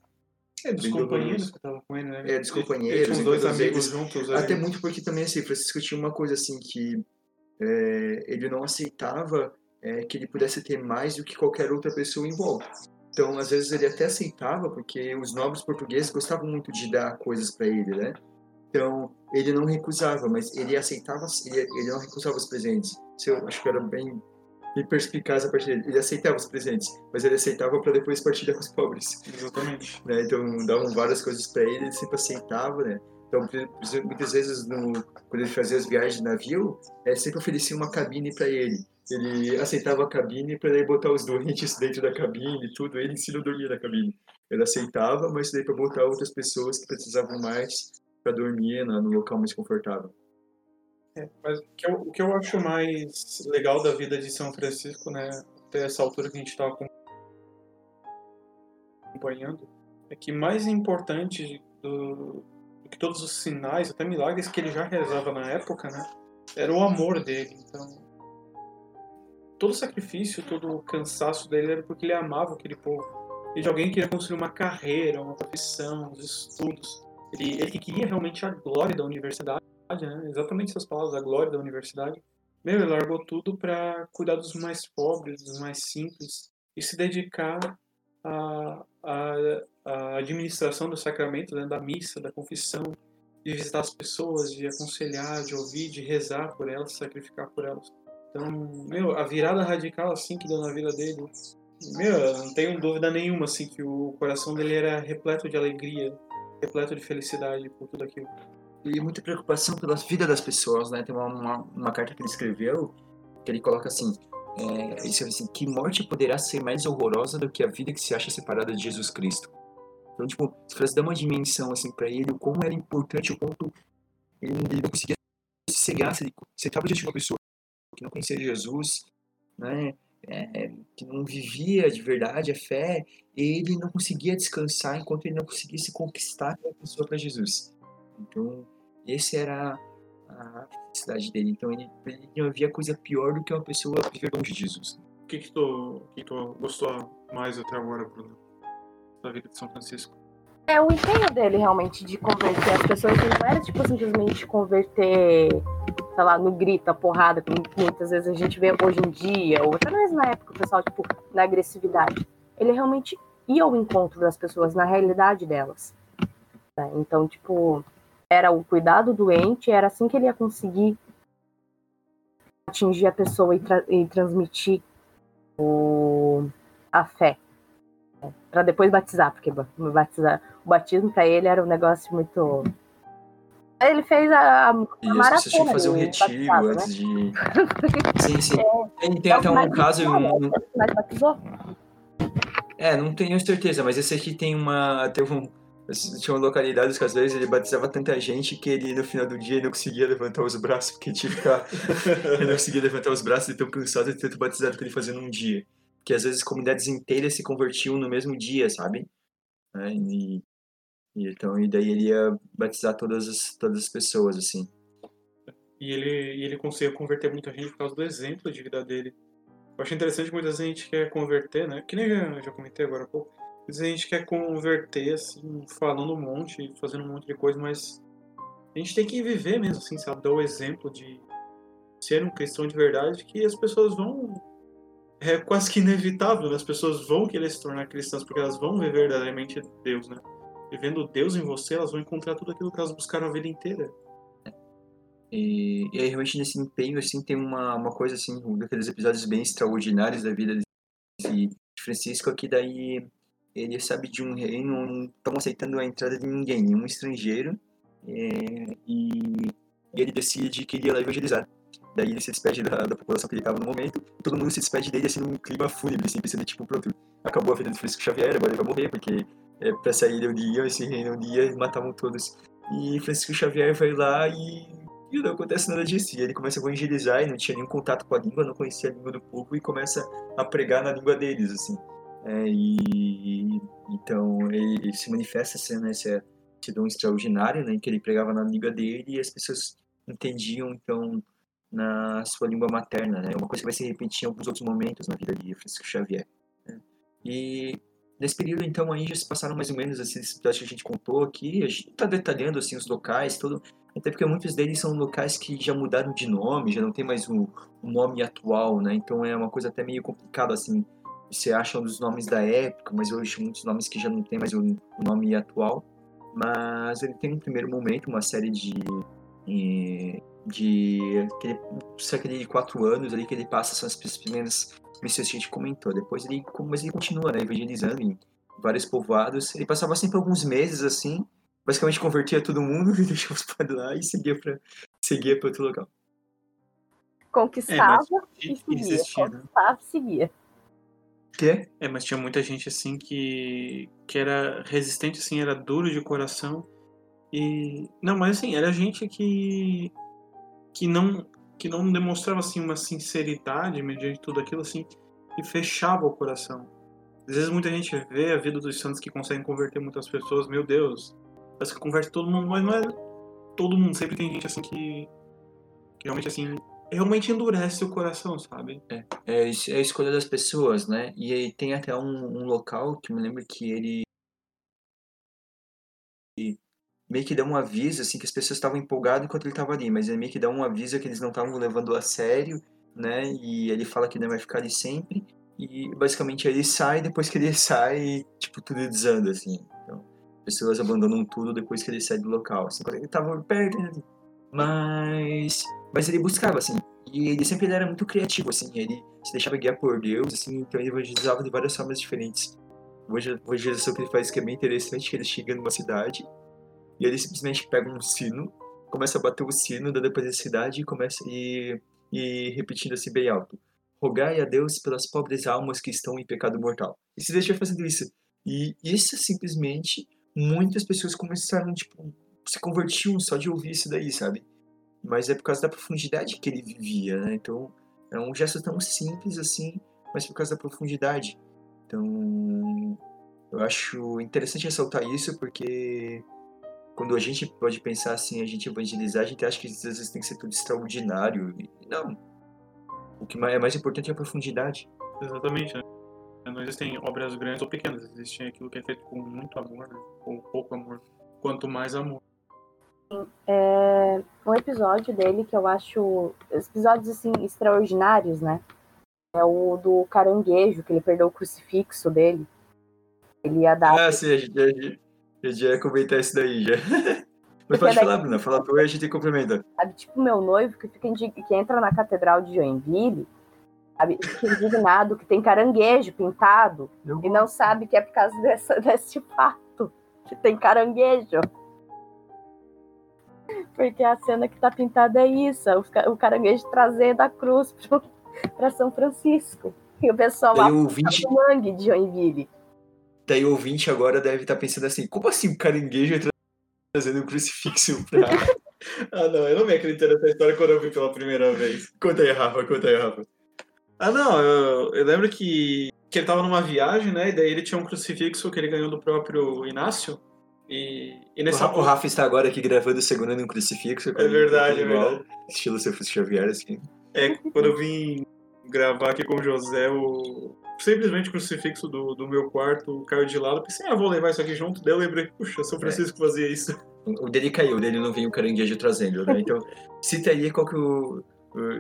é, dos companheiros que estavam com ele, né? É, dos companheiros. Os dois amigos juntos. Até muito porque também, assim, Francisco tinha uma coisa assim que é, ele não aceitava é, que ele pudesse ter mais do que qualquer outra pessoa em volta. Então, às vezes ele até aceitava, porque os nobres portugueses gostavam muito de dar coisas para ele, né? Então, ele não recusava, mas ele aceitava, ele, ele não recusava os presentes. Isso eu acho que era bem, bem perspicaz a partir dele. Ele aceitava os presentes, mas ele aceitava para depois partilhar com os pobres. Exatamente. Né? Então, davam várias coisas para ele, ele sempre aceitava, né? Então, muitas vezes, no, quando ele fazia as viagens de navio, é, sempre oferecia uma cabine para ele ele aceitava a cabine para ele botar os doentes dentro da cabine e tudo. Ele em si não dormia na cabine. Ele aceitava, mas daí para botar outras pessoas que precisavam mais para dormir no local mais confortável. Mas o que, eu, o que eu acho mais legal da vida de São Francisco, né, até essa altura que a gente estava acompanhando, é que mais importante do, do, que todos os sinais, até milagres que ele já rezava na época, né, era o amor dele. Então, todo sacrifício, todo o cansaço dele era porque ele amava aquele povo. Ele de alguém que queria construir uma carreira, uma profissão, os estudos. Ele, ele queria realmente a glória da universidade, né? exatamente essas palavras, a glória da universidade. Meu, ele largou tudo para cuidar dos mais pobres, dos mais simples, e se dedicar à, à, à administração do sacramento, né? da missa, da confissão, de visitar as pessoas, de aconselhar, de ouvir, de rezar por elas, sacrificar por elas. Então, meu, a virada radical assim que deu na vida dele, meu, não tenho dúvida nenhuma assim que o coração dele era repleto de alegria, repleto de felicidade por tudo aquilo. E muita preocupação pela vida das pessoas, né? Tem uma, uma, uma carta que ele escreveu que ele coloca assim, é, ele escreve assim, que morte poderá ser mais horrorosa do que a vida que se acha separada de Jesus Cristo. Então, tipo, se dá uma dimensão assim para ele, o quão era importante, o quanto ele, não conseguia se cegar, se ele estava diante de uma pessoa que não conhecia Jesus, né? É, que não vivia de verdade a fé, ele não conseguia descansar enquanto ele não conseguisse conquistar aquela pessoa para Jesus. Então, esse era a felicidade dele. Então ele, ele não havia coisa pior do que uma pessoa viver longe de Jesus. O que, que, tu, que tu gostou mais até agora, Bruno? Da vida de São Francisco? É o empenho dele realmente de converter as pessoas. Ele não era tipo simplesmente converter, sei lá, no grito, a porrada, como muitas vezes a gente vê hoje em dia, ou até mesmo na época o pessoal, tipo, na agressividade. Ele realmente ia ao encontro das pessoas, na realidade delas. Né? Então, tipo, era o cuidado doente, era assim que ele ia conseguir atingir a pessoa e, tra e transmitir o, a fé. Né? Para depois batizar, porque batizar, o batismo para ele era um negócio muito. Ele fez a, a Isso, maratona. você tinha que fazer um retiro batizado, antes né? de. Sim, sim. Tem, tem É o até um caso. um- né? Mais batizou? É, não tenho certeza, mas esse aqui tem uma. Teve um. Tinha localidades que às vezes ele batizava tanta gente que ele no final do dia não conseguia levantar os braços, porque tinha que ficar. ele não conseguia levantar os braços de tão cansado de tanto batizado que ele fazia num dia. Porque às vezes comunidades inteiras se convertiam no mesmo dia, sabe? É, e, e então, e daí ele ia batizar todas as, todas as pessoas, assim. E ele, e ele conseguia converter muita gente por causa do exemplo de vida dele. Eu acho interessante que muita gente quer converter, né? Que nem eu já, já comentei agora há pouco. Muita gente quer converter, assim, falando um monte, fazendo um monte de coisa, mas a gente tem que viver mesmo, assim, sabe? Dar o exemplo de ser um cristão de verdade que as pessoas vão. É quase que inevitável, né? As pessoas vão querer se tornar cristãs porque elas vão ver verdadeiramente Deus, né? Vivendo Deus em você, elas vão encontrar tudo aquilo que elas buscaram a vida inteira. E, e aí, realmente, nesse empenho, assim, tem uma, uma coisa, assim, um daqueles episódios bem extraordinários da vida de Francisco, que daí ele sabe de um reino, não estão aceitando a entrada de ninguém, nenhum estrangeiro, é, e, e ele decide que iria lá evangelizar. Daí ele se despede da, da população que ele estava no momento, todo mundo se despede dele, assim, num clima fúnebre, assim, pensando, tipo, pronto, acabou a vida do Francisco Xavier, agora ele vai morrer, porque é, pra sair onde iam, esse reino onde ia, matavam todos. E Francisco Xavier vai lá e e não acontece nada disso. E ele começa a evangelizar e não tinha nenhum contato com a língua, não conhecia a língua do povo e começa a pregar na língua deles, assim. É, e então ele, ele se manifesta sendo esse, esse dom extraordinário, né, que ele pregava na língua dele e as pessoas entendiam então na sua língua materna, né? Uma coisa que vai se repetir em alguns outros momentos na vida de Francisco Xavier. né. E nesse período então aí já se passaram mais ou menos assim, esses episódios que a gente contou aqui. A gente está detalhando assim os locais, todo até porque muitos deles são locais que já mudaram de nome, já não tem mais o, o nome atual, né? Então é uma coisa até meio complicada, assim. Você acha os nomes da época, mas hoje muitos nomes que já não tem mais o, o nome atual. Mas ele tem um primeiro momento, uma série de. eh, de. aquele, aquele de quatro anos ali que ele passa são as primeiras missões que a gente comentou. Depois ele, mas ele continua, né? Evangelizando em vários povoados. Ele passava sempre alguns meses assim basicamente convertia todo mundo e deixava os padres lá e seguia para seguia para outro local. Conquistava É, e seguia. existia, né? Conquistava e seguia. Que? É, mas tinha muita gente assim que, que era resistente, assim, era duro de coração. E. Não, mas assim, era gente que. que não. que não demonstrava assim uma sinceridade mediante tudo aquilo, assim, e fechava o coração. Às vezes muita gente vê a vida dos santos que conseguem converter muitas pessoas, meu Deus, parece que converte todo mundo, mas não é todo mundo, sempre tem gente assim que, que realmente assim, realmente endurece o coração, sabe? É, es- é a escolha das pessoas, né? E aí tem até um, um local que me lembro que ele meio que dá um aviso, assim, que as pessoas estavam empolgadas enquanto ele estava ali, mas ele meio que dá um aviso que eles não estavam levando a sério, né? E ele fala que não vai ficar ali sempre. E basicamente ele sai, depois que ele sai, tipo, tudo desanda, assim. Então, pessoas abandonam tudo depois que ele sai do local, assim, ele tava perto ali. Mas, mas ele buscava, assim, e ele sempre era muito criativo, assim, ele se deixava guiar por Deus, assim, então ele evangelizava de várias formas diferentes. Hoje evangelização que ele faz que é bem interessante, que ele chega numa cidade e ele simplesmente pega um sino, começa a bater o sino da depois da cidade e começa e, e repetindo assim bem alto. Rogai a Deus pelas pobres almas que estão em pecado mortal. E se deixa fazendo isso. E isso simplesmente muitas pessoas começaram, tipo, se convertiam só de ouvir isso daí, sabe? Mas é por causa da profundidade que ele vivia, né? Então, é um gesto tão simples assim, mas por causa da profundidade. Então, eu acho interessante ressaltar isso porque quando a gente pode pensar assim, a gente evangelizar, a gente acha que às vezes tem que ser tudo extraordinário. Não. O que é mais importante é a profundidade. Exatamente, né? Não existem obras grandes ou pequenas, existe aquilo que é feito com muito amor, né? com pouco amor. Quanto mais amor. É um episódio dele que eu acho. Episódios assim, extraordinários, né? É o do caranguejo, que ele perdeu o crucifixo dele. Ele ia dar. Ah, sim, a gente, a gente, a gente ia comentar isso daí já. Mas pode falar, Bruna, fala tu e a gente complementa. Sabe, tipo meu noivo que, fica que entra na Catedral de Joinville, sabe, fica indignado que tem caranguejo pintado Eu... e não sabe que é por causa dessa, desse fato que tem caranguejo. Porque a cena que tá pintada é isso, o caranguejo trazendo a cruz para São Francisco. E o pessoal lá o 20... no mangue de Joinville. Daí o ouvinte agora deve estar tá pensando assim, como assim o caranguejo trazendo um crucifixo pra... ah não, eu não me acredito nessa história quando eu vi pela primeira vez. Conta aí, Rafa, conta aí, Rafa. Ah não, eu, eu lembro que, que ele tava numa viagem, né, e daí ele tinha um crucifixo que ele ganhou do próprio Inácio, e, e nessa... o, Rafa está agora aqui gravando segurando um crucifixo. É verdade, é verdade. Estilo Sefus Xavier, assim. É, quando eu vim gravar aqui com o José, o... simplesmente o crucifixo do, do meu quarto caiu de lado. Pensei, ah, vou levar isso aqui junto. Daí eu lembrei, puxa, São Francisco é. fazia isso. O dele caiu, o dele não vinha o caranguejo trazendo, né? Então, cita aí qual que o...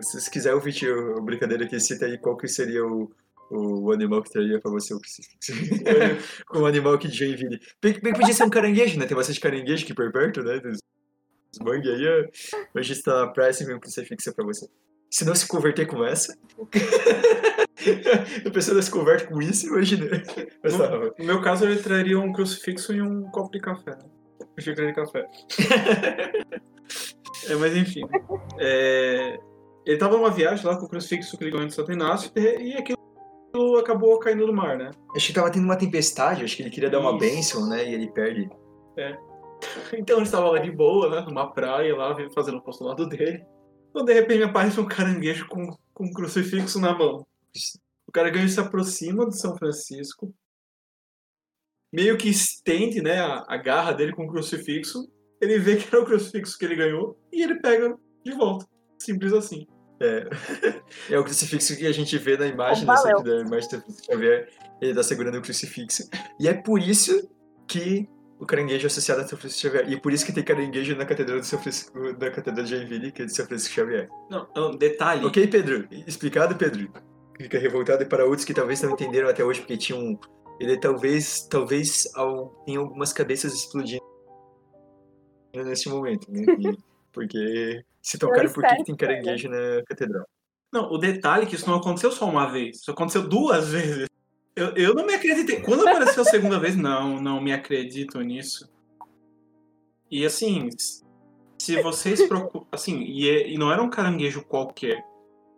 Se você quiser ouvir o brincadeira aqui, cita aí qual que seria o, o animal que traria pra você o crucifixo. o animal que de Joinville. Bem, bem podia ser um caranguejo, né? Tem bastante caranguejo aqui por perto, né? Dos, dos mangue aí. Hoje está na praia e vem um crucifixo pra você. Se não se converter com essa. a pessoa não se converte com isso, imagina. Mas, no, tá, no meu caso, ele traria um crucifixo e um copo de café. Né? Um xícara de café. é, mas enfim. É, ele tava numa viagem lá com o crucifixo que ganhou de Santo Inácio e aquilo acabou caindo no mar, né? Acho que tava tendo uma tempestade, acho que ele queria dar uma bênção, né? E ele perde. É. Então ele estava lá de boa, né? Numa praia lá, fazendo o postulado dele. Quando de repente aparece um caranguejo com, com um crucifixo na mão. O caranguejo se aproxima de São Francisco, meio que estende né, a, a garra dele com o crucifixo. Ele vê que era o crucifixo que ele ganhou e ele pega de volta. Simples assim. É, é o crucifixo que a gente vê na imagem, né? Só que da imagem do Xavier, ele tá segurando o crucifixo. E é por isso que o caranguejo é associado a São Francisco Xavier. E é por isso que tem caranguejo na Catedral de São Francisco, da Catedral de Joinville, que é de São Francisco Xavier. Não, não, detalhe. Ok, Pedro? Explicado, Pedro? Fica revoltado e para outros que talvez não entenderam até hoje, porque tinha um... Ele talvez, talvez ao, tem algumas cabeças explodindo nesse momento, né? E, porque se tocaram por que tem caranguejo na catedral. Não, o detalhe é que isso não aconteceu só uma vez, isso aconteceu duas vezes. Eu, eu não me acreditei. Quando apareceu a segunda vez, não, não me acredito nisso. E assim, se vocês procuram. Assim, e, é, e não era um caranguejo qualquer.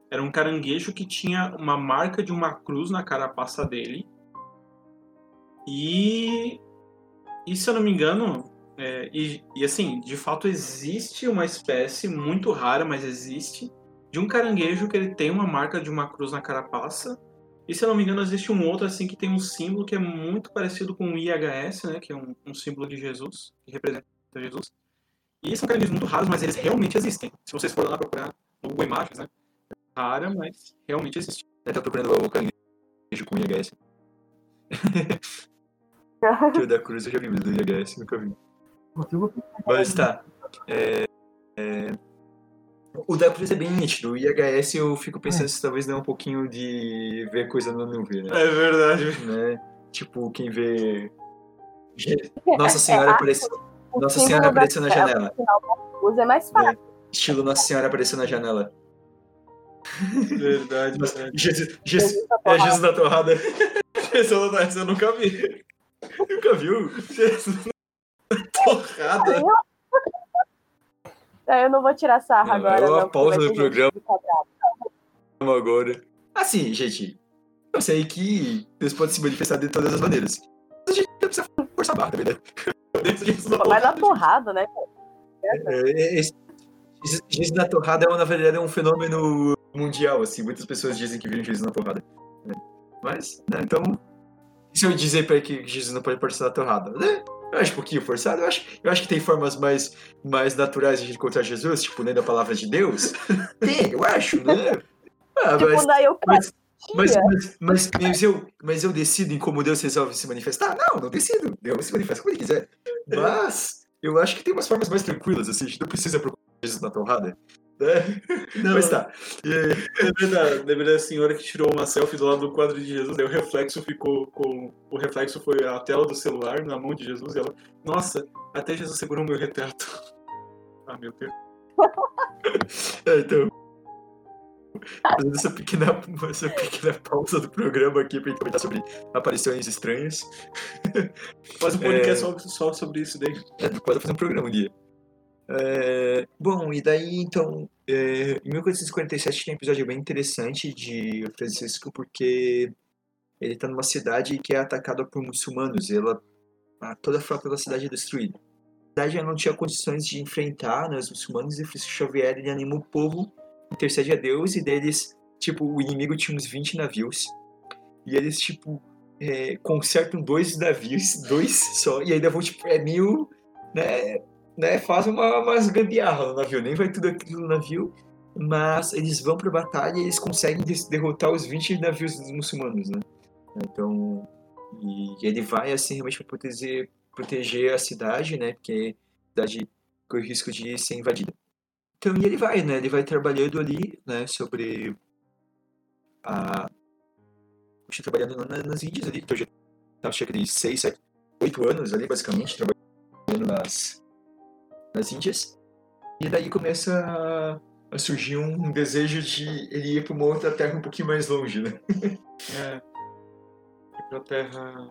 Era um caranguejo que tinha uma marca de uma cruz na carapaça dele. E. E se eu não me engano, é, e, e, assim, de fato existe uma espécie muito rara, mas existe, de um caranguejo que ele tem uma marca de uma cruz na carapaça. E se eu não me engano, existe um outro assim que tem um símbolo que é muito parecido com o IHS, né, que é um, um símbolo de Jesus, que representa Jesus. E são caranguejos muito raros, mas eles realmente existem. Se vocês forem lá procurar no Google Imagens, né? Rara, mas realmente existe. Tá procurando o caranguejo com IHS. o da cruz eu já vi, mas do IHS nunca vi. Mas tá. É, é, o da Cruz é bem nítido. O IHS eu fico pensando é. se talvez é um pouquinho de ver coisa no nuvem, né? É verdade. Né? Tipo, quem vê. Nossa Senhora apareceu. Nossa Senhora apareceu na janela. Usa é mais fácil. É. Estilo Nossa Senhora apareceu na janela. Verdade, verdade. Jesus, Jesus, é Jesus da Torrada. Jesus da Torrada, eu nunca vi. Nunca viu? Jesus Torrada. É, eu não vou tirar sarra agora. É uma não, pausa do programa. Agora. Assim, gente. Eu sei que Deus pode se manifestar de todas as maneiras. Mas a gente não precisa forçar a barra também, né? Vai dar porrada, né? É, Jesus na torrada é, na verdade, é um fenômeno mundial, assim. Muitas pessoas dizem que viram Jesus na torrada. Né? Mas, né, então... Se eu dizer pra ele que Jesus não pode aparecer na torrada, né? Eu acho um pouquinho forçado. Eu acho, eu acho que tem formas mais, mais naturais de encontrar Jesus, tipo, nem da palavra de Deus. Tem, eu acho, né? Ah, tipo, mas, na Eucaristia. mas, mas, mas, mas eu, mas eu decido em como Deus resolve se manifestar? Não, não decido. Deus se manifesta como ele quiser. Mas eu acho que tem umas formas mais tranquilas, assim. A gente não precisa procurar Jesus na torrada. Né? Não, Mas tá. E aí, Lembrei da, lembrei da senhora que tirou uma selfie do lado do quadro de Jesus, daí o reflexo ficou com. O reflexo foi a tela do celular na mão de Jesus e ela. Nossa, até Jesus segurou meu retrato. Ah, meu Deus. É, então. Fazendo essa pequena, essa pequena pausa do programa aqui pra gente comentar sobre aparições estranhas. Faz um podcast só, só sobre isso daí. É, pode fazer um programa um dia. É, bom, e daí então, é, em 1447 tem um episódio bem interessante de Francisco, porque ele está numa cidade que é atacada por muçulmanos. E ela, toda a frota da cidade é destruída. A cidade já não tinha condições de enfrentar né, os muçulmanos, e Francisco Xavier ele anima o povo, intercede a Deus, e deles, tipo, o inimigo tinha uns 20 navios. E eles, tipo, é, consertam dois navios, dois só, e ainda vão, tipo, é mil, né, né, fazem uma, umas gambiarra no navio, nem vai tudo aquilo no navio, mas eles vão pra batalha e eles conseguem derrotar os 20 navios dos muçulmanos, né? Então, e, ele vai, assim, realmente para proteger, proteger a cidade, né, porque a cidade corre o risco de ser invadida. Então, e ele vai, né, ele vai trabalhando ali, né, sobre a... Puxa, trabalhando na- nas Índias ali, então já tava chegando de 6, 7, 8 anos ali, basicamente, trabalhando nas, nas Índias. E daí começa a, a surgir um desejo de ele ir para uma outra terra um pouquinho mais longe, né? É. Ir pra terra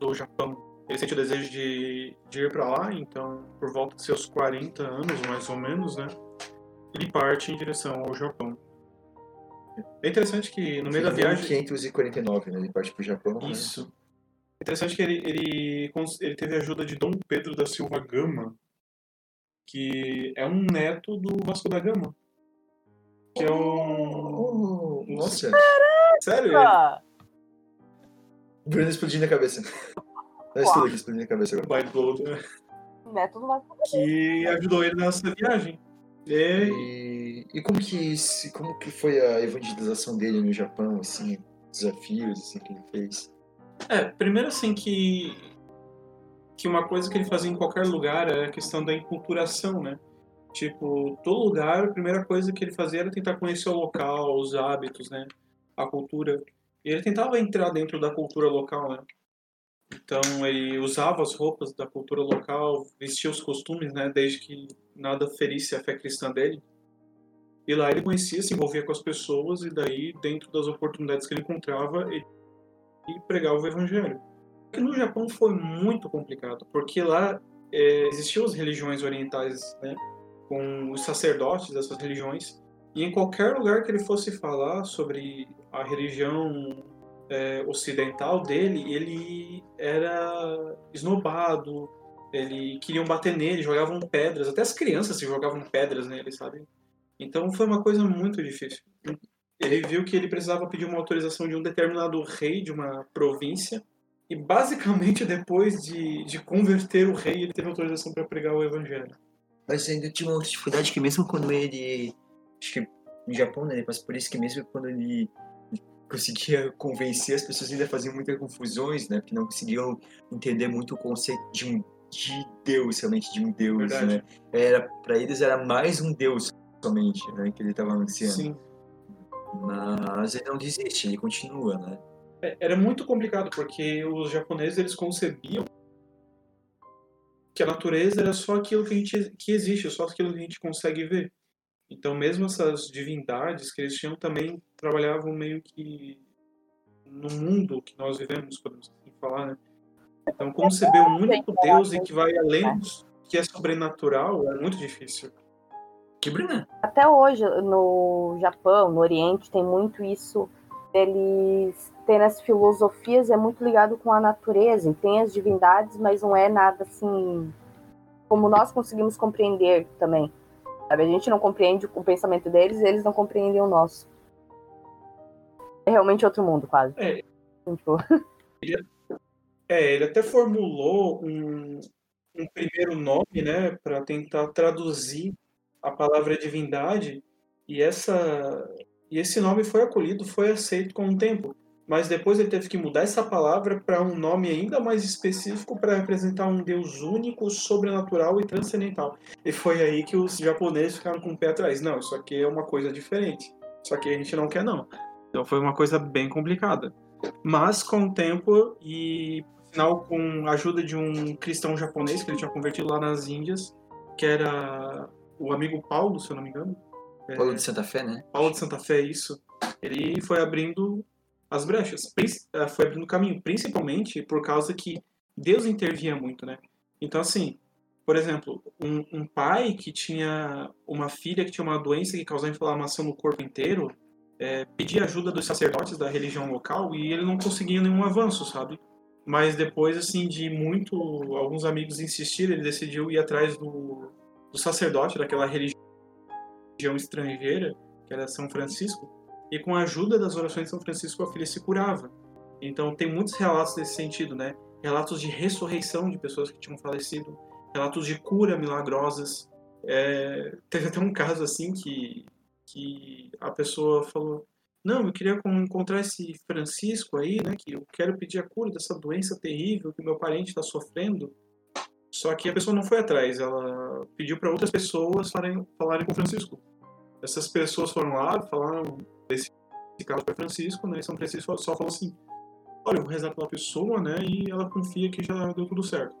do Japão. Ele sente o desejo de, de ir pra lá, então, por volta de seus 40 anos, mais ou menos, né? Ele parte em direção ao Japão. É interessante que no meio da viagem. 549, né? Ele parte pro Japão. né? Isso. É interessante que ele, ele, ele teve a ajuda de Dom Pedro da Silva Gama, que é um neto do Vasco da Gama. Que é um. Oh, nossa, Sério? Ah, Bruno explodindo a cabeça. Nós tudo aqui explodindo a cabeça agora. Mind blow, né? método mais Que ajudou ele nessa viagem. E E, e como que se- como que foi a evangelização dele no Japão, assim, desafios assim que ele fez? É, primeiro assim que que uma coisa que ele fazia em qualquer lugar era a questão da enculturação, né? Tipo, todo lugar, a primeira coisa que ele fazia era tentar conhecer o local, os hábitos, né? A cultura. E ele tentava entrar dentro da cultura local, né? Então, ele usava as roupas da cultura local, vestia os costumes, né? Desde que nada ferisse a fé cristã dele. E lá ele conhecia, se envolvia com as pessoas, e daí, dentro das oportunidades que ele encontrava, ele pregava o evangelho. Que no Japão foi muito complicado, porque lá é, existiam as religiões orientais, né, com os sacerdotes dessas religiões, e em qualquer lugar que ele fosse falar sobre a religião é, ocidental dele, ele era esnobado, ele queriam bater nele, jogavam pedras, até as crianças se jogavam pedras nele, sabe? Então foi uma coisa muito difícil ele viu que ele precisava pedir uma autorização de um determinado rei de uma província. E basicamente, depois de, de converter o rei, ele teve autorização para pregar o evangelho. Mas ainda tinha uma outra dificuldade que mesmo quando ele. Acho que no Japão, né? Passa por isso que mesmo quando ele conseguia convencer, as pessoas ainda faziam muitas confusões, né? Porque não conseguiam entender muito o conceito de um de Deus, realmente, de um Deus, Verdade. né? Era, pra eles era mais um Deus somente, né? Que ele estava anunciando. Sim. Mas ele não desiste, ele continua, né? É, Era muito complicado, porque os japoneses eles concebiam que a natureza era só aquilo que, a gente, que existe, só aquilo que a gente consegue ver. Então, mesmo essas divindades que eles tinham também trabalhavam meio que no mundo que nós vivemos, podemos assim falar, né? Então, conceber um único Deus e que vai além dos que é sobrenatural é muito difícil. Que Bruna? Até hoje, no Japão, no Oriente, tem muito isso. Eles têm as filosofias, é muito ligado com a natureza, e tem as divindades, mas não é nada assim como nós conseguimos compreender também. Sabe? A gente não compreende o pensamento deles, eles não compreendem o nosso. É realmente outro mundo, quase. É. Tipo, É, ele até formulou um, um primeiro nome, né, para tentar traduzir a palavra divindade, e essa e esse nome foi acolhido, foi aceito com o tempo. Mas depois ele teve que mudar essa palavra para um nome ainda mais específico para representar um Deus único, sobrenatural e transcendental. E foi aí que os japoneses ficaram com o pé atrás. Não, isso aqui é uma coisa diferente. Isso aqui a gente não quer, não. Então foi uma coisa bem complicada. Mas com o tempo e final com a ajuda de um cristão japonês que ele tinha convertido lá nas Índias, que era o amigo Paulo, se eu não me engano. Paulo É, de Santa Fé, né? Paulo de Santa Fé, isso. Ele foi abrindo as brechas, eh, foi abrindo caminho, principalmente por causa que Deus intervinha muito, né? Então, assim, por exemplo, um, um pai que tinha uma filha que tinha uma doença que causava inflamação no corpo inteiro, eh, pedia ajuda dos sacerdotes da religião local e ele não conseguia nenhum avanço, sabe? Mas depois, assim, de muito, alguns amigos insistirem, ele decidiu ir atrás do, do sacerdote daquela religião estrangeira, que era São Francisco, e com a ajuda das orações de São Francisco a filha se curava. Então tem muitos relatos nesse sentido, né? Relatos de ressurreição de pessoas que tinham falecido, relatos de cura milagrosas. É, teve até um caso assim que, que a pessoa falou: Não, eu queria con- encontrar esse Francisco aí, né? Que eu quero pedir a cura dessa doença terrível que meu parente está sofrendo. Só que a pessoa não foi atrás, ela pediu para outras pessoas falarem, falarem com Francisco. Essas pessoas foram lá, falaram desse caso para Francisco, né? São Francisco só falou assim: Olha, eu vou rezar pela pessoa, né? E ela confia que já deu tudo certo.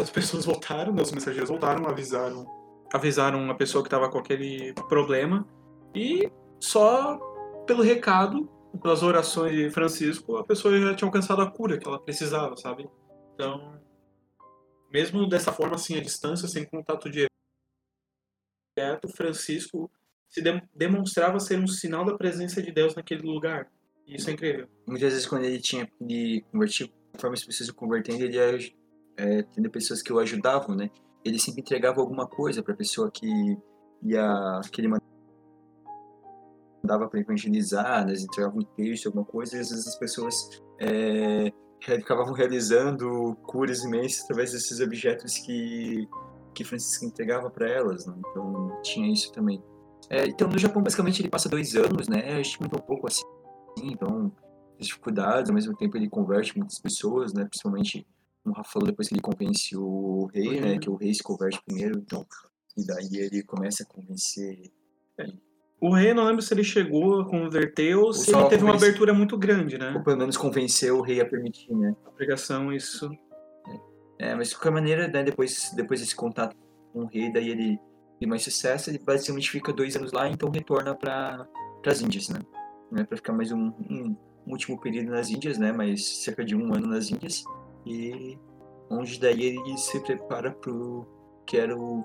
As pessoas voltaram, né, os mensageiros voltaram, avisaram, avisaram a pessoa que estava com aquele problema e só pelo recado, pelas orações de Francisco, a pessoa já tinha alcançado a cura que ela precisava, sabe? Então, mesmo dessa forma, assim, à distância, sem contato direto, Francisco se de- demonstrava ser um sinal da presença de Deus naquele lugar. E isso é incrível. Muitas vezes quando ele tinha de convertir, conforme as pessoas se convertendo, ele ia é, tendo pessoas que o ajudavam, né? Ele sempre entregava alguma coisa para a pessoa que ia que ele mandava para evangelizar, né? Entregavam um texto, alguma coisa, e às vezes as pessoas é, ficavam realizando curas imensas através desses objetos que que Francisco entregava para elas, né? Então tinha isso também. É, então no Japão basicamente ele passa dois anos, né? Acho que muito um pouco assim, então as dificuldades, ao mesmo tempo ele converte muitas pessoas, né? Principalmente, como o Rafa falou, depois que ele convence o rei, né? Que o rei se converte primeiro, então e daí ele começa a convencer O rei, não lembro se ele chegou a converter ou se ele teve uma abertura muito grande, né? ou pelo menos convencer o rei a permitir, né? A pregação, isso. É, mas de qualquer maneira, né, depois, depois desse contato com o rei, daí ele tem mais sucesso, ele basicamente fica dois anos lá, então retorna para as Índias, né? né para ficar mais um, um, um último período nas Índias, né? Mais cerca de um ano nas Índias, e onde daí ele se prepara para o que era o,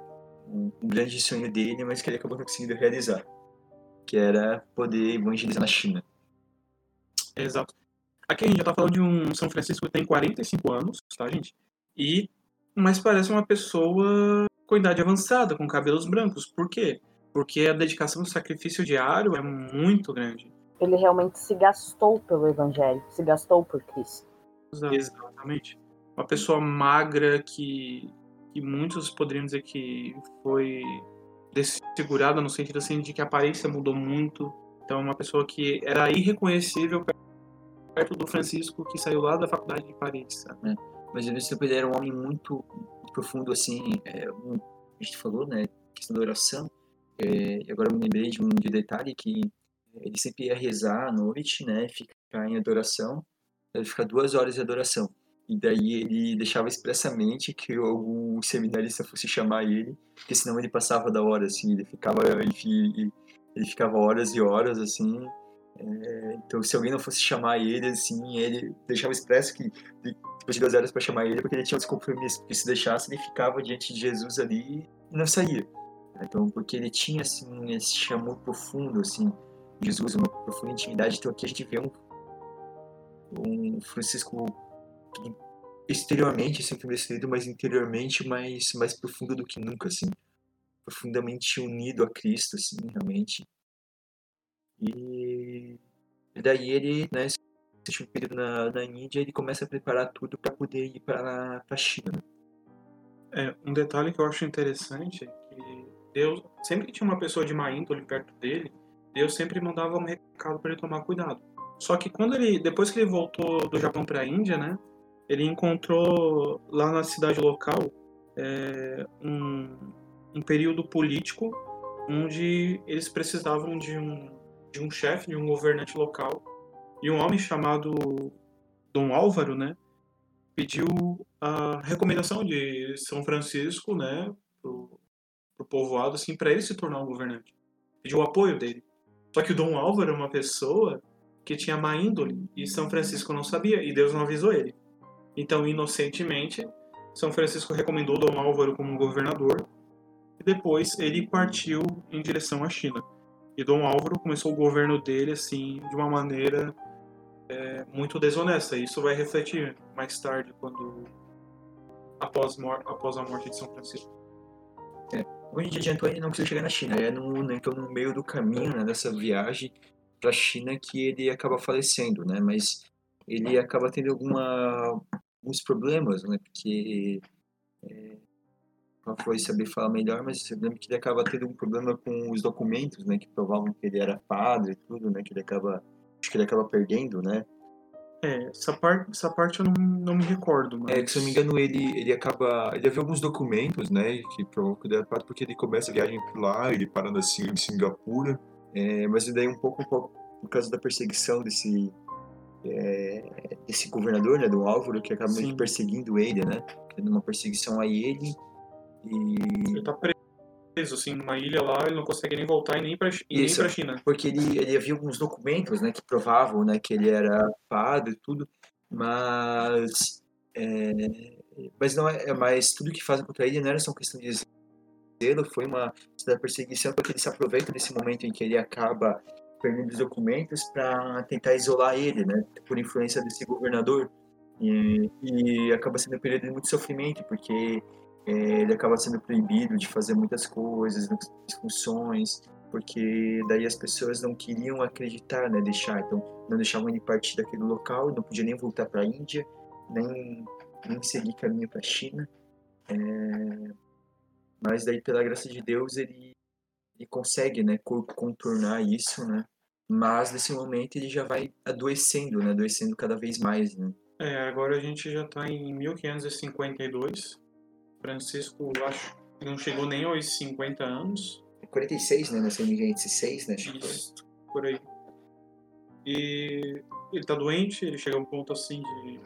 o, o grande sonho dele, mas que ele acabou não conseguindo realizar, que era poder evangelizar na China. Exato. Aqui a gente já tá falando de um São Francisco que tem 45 anos, tá, gente? E. Mas parece uma pessoa com idade avançada, com cabelos brancos. Por quê? Porque a dedicação do sacrifício diário é muito grande. Ele realmente se gastou pelo evangelho, se gastou por Cristo. Exatamente. Uma pessoa magra que, que muitos poderiam dizer que foi desfigurada no sentido assim de que a aparência mudou muito. Então, uma pessoa que era irreconhecível perto do Francisco que saiu lá da faculdade de Paris. sabe? Mas ao mesmo tempo ele era um homem muito profundo, assim, é, um, a gente falou, né, questão da oração, é, e agora eu me lembrei de um de detalhe que ele sempre ia rezar à noite, né, ficar em adoração, ele ficar duas horas de adoração, e daí ele deixava expressamente que algum seminarista fosse chamar ele, porque senão ele passava da hora, assim, ele ficava, enfim, ele ficava horas e horas, assim, é, então se alguém não fosse chamar ele, assim, ele deixava expresso que depois de duas horas para chamar ele, porque ele tinha outros compromissos, porque se deixasse, ele ficava diante de Jesus ali e não saía. Então, porque ele tinha, assim, esse amor profundo, assim, Jesus, uma profunda intimidade. Então, aqui a gente vê um, um Francisco que exteriormente sempre vestido, mas interiormente mais, mais profundo do que nunca, assim. Profundamente unido a Cristo, assim, realmente. E daí ele, né, último período na, na Índia, ele começa a preparar tudo para poder ir para a China. É, um detalhe que eu acho interessante é que Deus, sempre que tinha uma pessoa de má índole perto dele, Deus sempre mandava um recado para ele tomar cuidado. Só que quando ele, depois que ele voltou do Japão para a Índia, né, ele encontrou lá na cidade local é, um, um período político onde eles precisavam de um, de um chefe, de um governante local, e um homem chamado Dom Álvaro, né, pediu a recomendação de São Francisco, né, pro, pro povoado, assim, para ele se tornar um governante. Pediu o apoio dele. Só que o Dom Álvaro é uma pessoa que tinha má índole e São Francisco não sabia e Deus não avisou ele. Então, inocentemente, São Francisco recomendou Dom Álvaro como governador e depois ele partiu em direção à China. E Dom Álvaro começou o governo dele assim de uma maneira é, muito desonesta. Isso vai refletir mais tarde quando após, após a morte de São Francisco. É, como a gente adiantou, ele não conseguiu chegar na China. É no, então, no meio do caminho né, dessa viagem para a China que ele acaba falecendo, né? Mas ele acaba tendo alguma, alguns problemas, né? Porque é, foi saber falar melhor, mas eu lembro que ele acaba tendo um problema com os documentos, né? Que provavam que ele era padre e tudo, né? Que ele acaba, acho que ele acaba perdendo, né? É, essa parte, essa parte eu não, não me recordo, mas... É, que se eu não me engano, ele, ele acaba... Ele havia alguns documentos, né, que provavam que padre, porque ele começa a viagem por lá, ele para na em Singapura, é, mas daí um pouco, um pouco por causa da perseguição desse é, desse governador, né, do Álvaro, que acaba meio perseguindo ele, né? Tendo uma perseguição a ele e... Ele tá preso, assim, numa ilha lá, ele não consegue nem voltar e nem Isso, nem pra China. Porque ele, ele havia alguns documentos, né, que provavam, né, que ele era padre e tudo, mas... É, mas não é, mas tudo que fazem contra ele não era só questão de zelo, foi uma perseguição porque ele se aproveita desse momento em que ele acaba perdendo os documentos para tentar isolar ele, né, por influência desse governador. E, e acaba sendo um período de muito sofrimento, porque é, ele acaba sendo proibido de fazer muitas coisas, muitas funções, porque daí as pessoas não queriam acreditar, né, deixar, então não deixavam ele partir daquele local, não podia nem voltar para a Índia, nem, nem seguir caminho para a China. É, mas daí, pela graça de Deus, ele, ele consegue, né, contornar isso, né, mas nesse momento ele já vai adoecendo, né, adoecendo cada vez mais, né. É, agora a gente já está em 1552, Francisco, acho que não chegou nem aos 50 anos. 46, né? Nasceu em 1906, né? Isso, por aí. E ele tá doente, ele chega a um ponto assim de,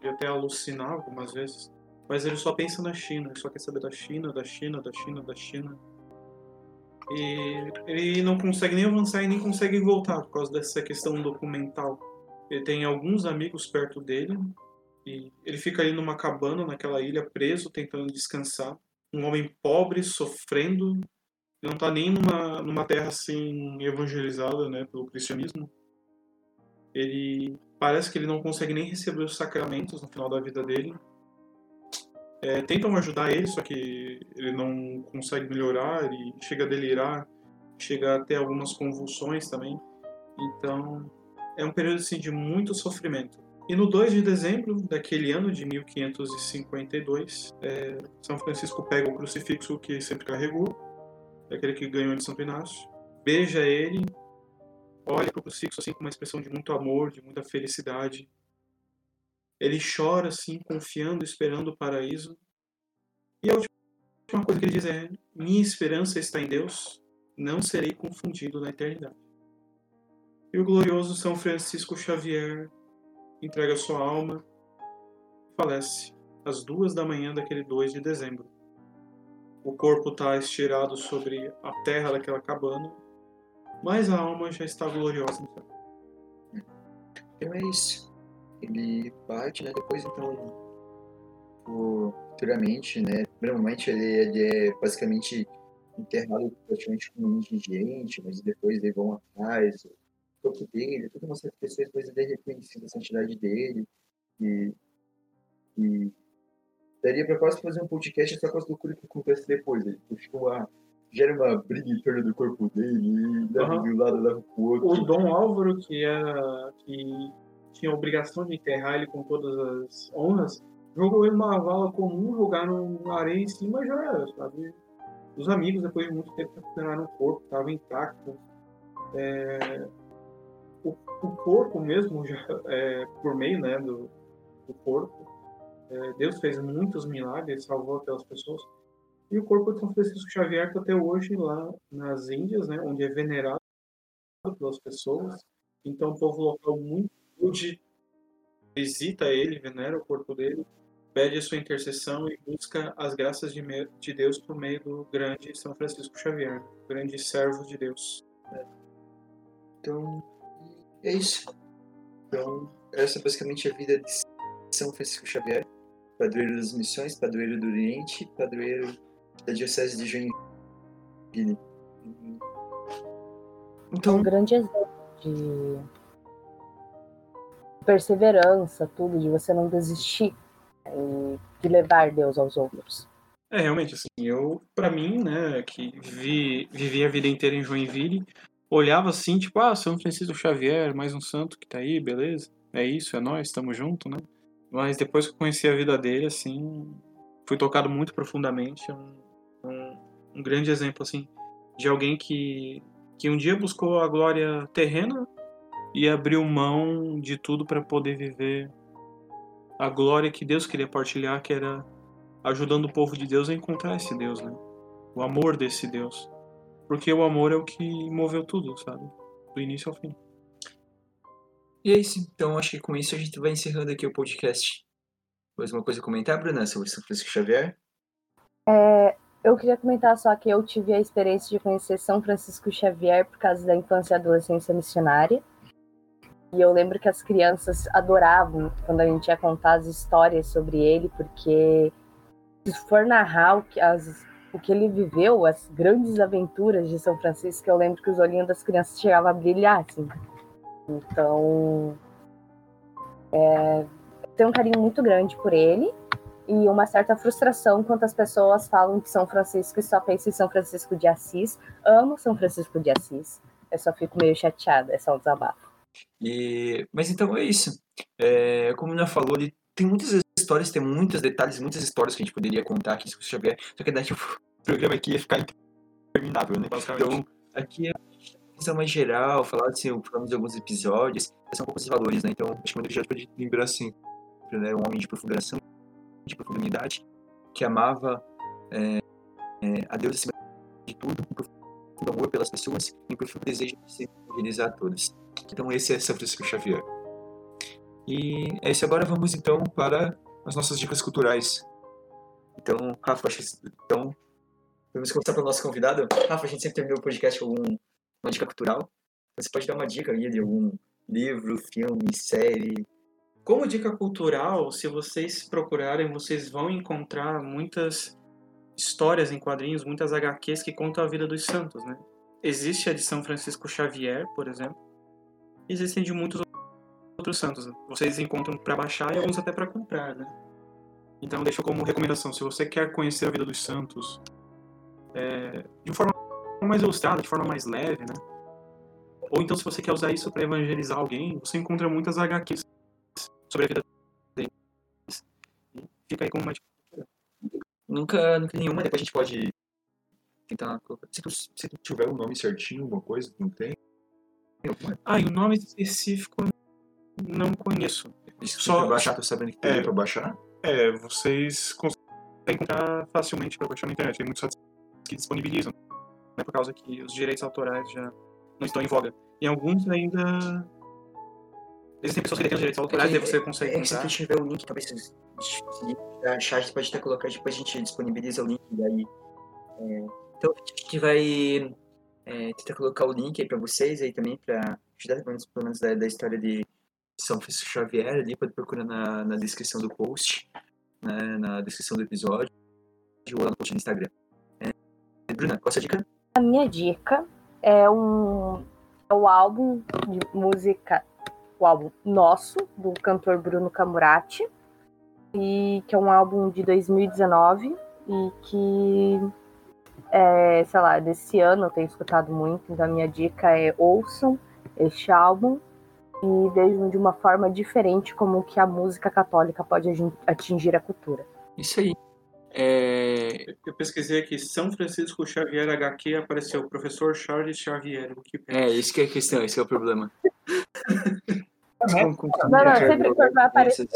de até alucinar algumas vezes. Mas ele só pensa na China, ele só quer saber da China, da China, da China, da China. E ele não consegue nem avançar e nem consegue voltar por causa dessa questão documental. Ele tem alguns amigos perto dele, e ele fica ali numa cabana, naquela ilha, preso, tentando descansar. Um homem pobre, sofrendo, não está nem numa, numa terra assim evangelizada né, pelo cristianismo. Ele parece que ele não consegue nem receber os sacramentos no final da vida dele. É, tentam ajudar ele, só que ele não consegue melhorar, ele chega a delirar, chega a ter algumas convulsões também. Então, é um período assim, de muito sofrimento. E no 2 de dezembro daquele ano de 1552, é, São Francisco pega o crucifixo que sempre carregou, aquele que ganhou de Santo Inácio, beija ele, olha para o crucifixo assim com uma expressão de muito amor, de muita felicidade. Ele chora assim, confiando, esperando o paraíso. E a última coisa que ele diz é: Minha esperança está em Deus, não serei confundido na eternidade. E o glorioso São Francisco Xavier entrega sua alma, falece às duas da manhã daquele 2 de dezembro. O corpo está estirado sobre a terra daquela cabana, mas a alma já está gloriosa. Então é isso. Ele parte, né? Depois, então, futuramente, né? Normalmente ele, ele é basicamente enterrado praticamente com um indigente, mas depois eles vão atrás, corpo dele, todas umas pessoas depois ele é reconhecido a santidade dele. E, e daria para quase fazer um podcast só com as loucuras que acontece depois. Ele fica uma, gera uma briga em torno do corpo dele, e leva uhum. de um lado leva pro outro. O Dom Álvaro, que, é, que tinha a obrigação de enterrar ele com todas as honras, jogou ele numa vala comum, jogaram areia em cima já era, sabe? Os amigos, depois de muito tempo, recuperaram o corpo, estava intacto. É, o, o, corpo mesmo, já, é, por meio né, do, do corpo, é, Deus fez muitos milagres, salvou aquelas pessoas. E o corpo de São Francisco Xavier está até hoje lá nas Índias, né, onde é venerado pelas pessoas. Então o povo local muito humilde visita ele, venera o corpo dele, pede a sua intercessão e busca as graças de, de Deus por meio do grande São Francisco Xavier, grande servo de Deus. Então, é isso. Então, essa é basicamente a vida de São Francisco Xavier, padroeiro das missões, padroeiro do Oriente, padroeiro da Diocese de Joinville. Então, um grande exemplo de perseverança, tudo, de você não desistir e de levar Deus aos outros. É, realmente, assim, eu, para mim, né, que vi, vivi a vida inteira em Joinville, olhava assim, tipo, ah, São Francisco Xavier, mais um santo que tá aí, beleza? É isso, é nós, estamos juntos, né? Mas depois que eu conheci a vida dele, assim, fui tocado muito profundamente. Um, um, um grande exemplo, assim, de alguém que, que um dia buscou a glória terrena e abriu mão de tudo para poder viver a glória que Deus queria partilhar, que era ajudando o povo de Deus a encontrar esse Deus, né? O amor desse Deus. Porque o amor é o que moveu tudo, sabe? Do início ao fim. E é isso, então acho que com isso a gente vai encerrando aqui o podcast. Mais uma coisa a comentar, Bruna, sobre São Francisco Xavier? É, eu queria comentar só que eu tive a experiência de conhecer São Francisco Xavier por causa da infância e adolescência missionária. E eu lembro que as crianças adoravam quando a gente ia contar as histórias sobre ele, porque se for narrar o que, as, o que ele viveu, as grandes aventuras de São Francisco, eu lembro que os olhinhos das crianças chegavam a brilhar, assim. Então, é, tenho um carinho muito grande por ele e uma certa frustração quando as pessoas falam que São Francisco e só pensam em São Francisco de Assis. Amo São Francisco de Assis. Eu só fico meio chateada, é só um desabafo. E, mas então é isso. É, como a falou, ele tem muitas histórias, tem muitos detalhes, muitas histórias que a gente poderia contar aqui se você tiver. Só que daí tipo, o programa aqui ia ficar interminável, né? Então, aqui é uma mais geral, falar assim, falamos de alguns episódios, são um pouco os valores, né? Então, acho que o já pode lembrar assim, né? Um homem de profundação, de profundidade, que amava é, é, a Deus acima de tudo, um profundo amor pelas pessoas e um profundo desejo de se realizar a todos. Então esse é São Francisco Xavier. E é isso. Agora vamos então para as nossas dicas culturais. Então, Rafa, acho que, então, vamos começar pelo nosso convidado. Rafa, a gente sempre terminou o podcast com algum, uma dica cultural. Você pode dar uma dica aí de algum livro, filme, série? Como dica cultural, se vocês procurarem, vocês vão encontrar muitas histórias em quadrinhos, muitas HQs que contam a vida dos santos, né? Existe a de São Francisco Xavier, por exemplo, existem de muitos outros santos. Vocês encontram para baixar e alguns até para comprar, né? Então deixo como recomendação, se você quer conhecer a vida dos santos é, de forma mais ilustrada, de forma mais leve, né? Ou então se você quer usar isso para evangelizar alguém, você encontra muitas HQs sobre a vida deles. E fica aí como uma Nunca, nunca nenhuma, depois a gente pode tentar Se tu, se tu tiver o nome certinho, alguma coisa, não tem. Ah, e o nome específico não conheço. Só pra baixar, tô sabendo que tem é, pra baixar? É, vocês conseguem encontrar facilmente pra baixar na internet. Tem muitos sites que disponibilizam, né, por causa que os direitos autorais já não estão em voga. E alguns ainda. Existem pessoas que detêm os direitos autorais, é, você consegue é, encontrar. Se tiver o link, talvez se, achar, a gente pode até colocar, depois a gente disponibiliza o link daí. É, então a gente vai é, tentar colocar o link aí para vocês aí também, para ajudar pelo menos da, da, história de São Francisco Xavier ali, pode procurar na, na descrição do post, né, na descrição do episódio, ou lá no post no Instagram. É, Bruna, qual a sua dica? A minha dica é um é o álbum de música, o álbum Nosso, do cantor Bruno Camurati, e que é um álbum de 2019 e que é, sei lá, desse ano eu tenho escutado muito, então a minha dica é ouçam este álbum. E vejam de uma forma diferente como que a música católica pode atingir a cultura. Isso aí. É... Eu pesquisei aqui, São Francisco Xavier HQ apareceu o professor Charles Xavier. É, isso que é a questão, esse é o problema. não, não, sempre vai aparecer,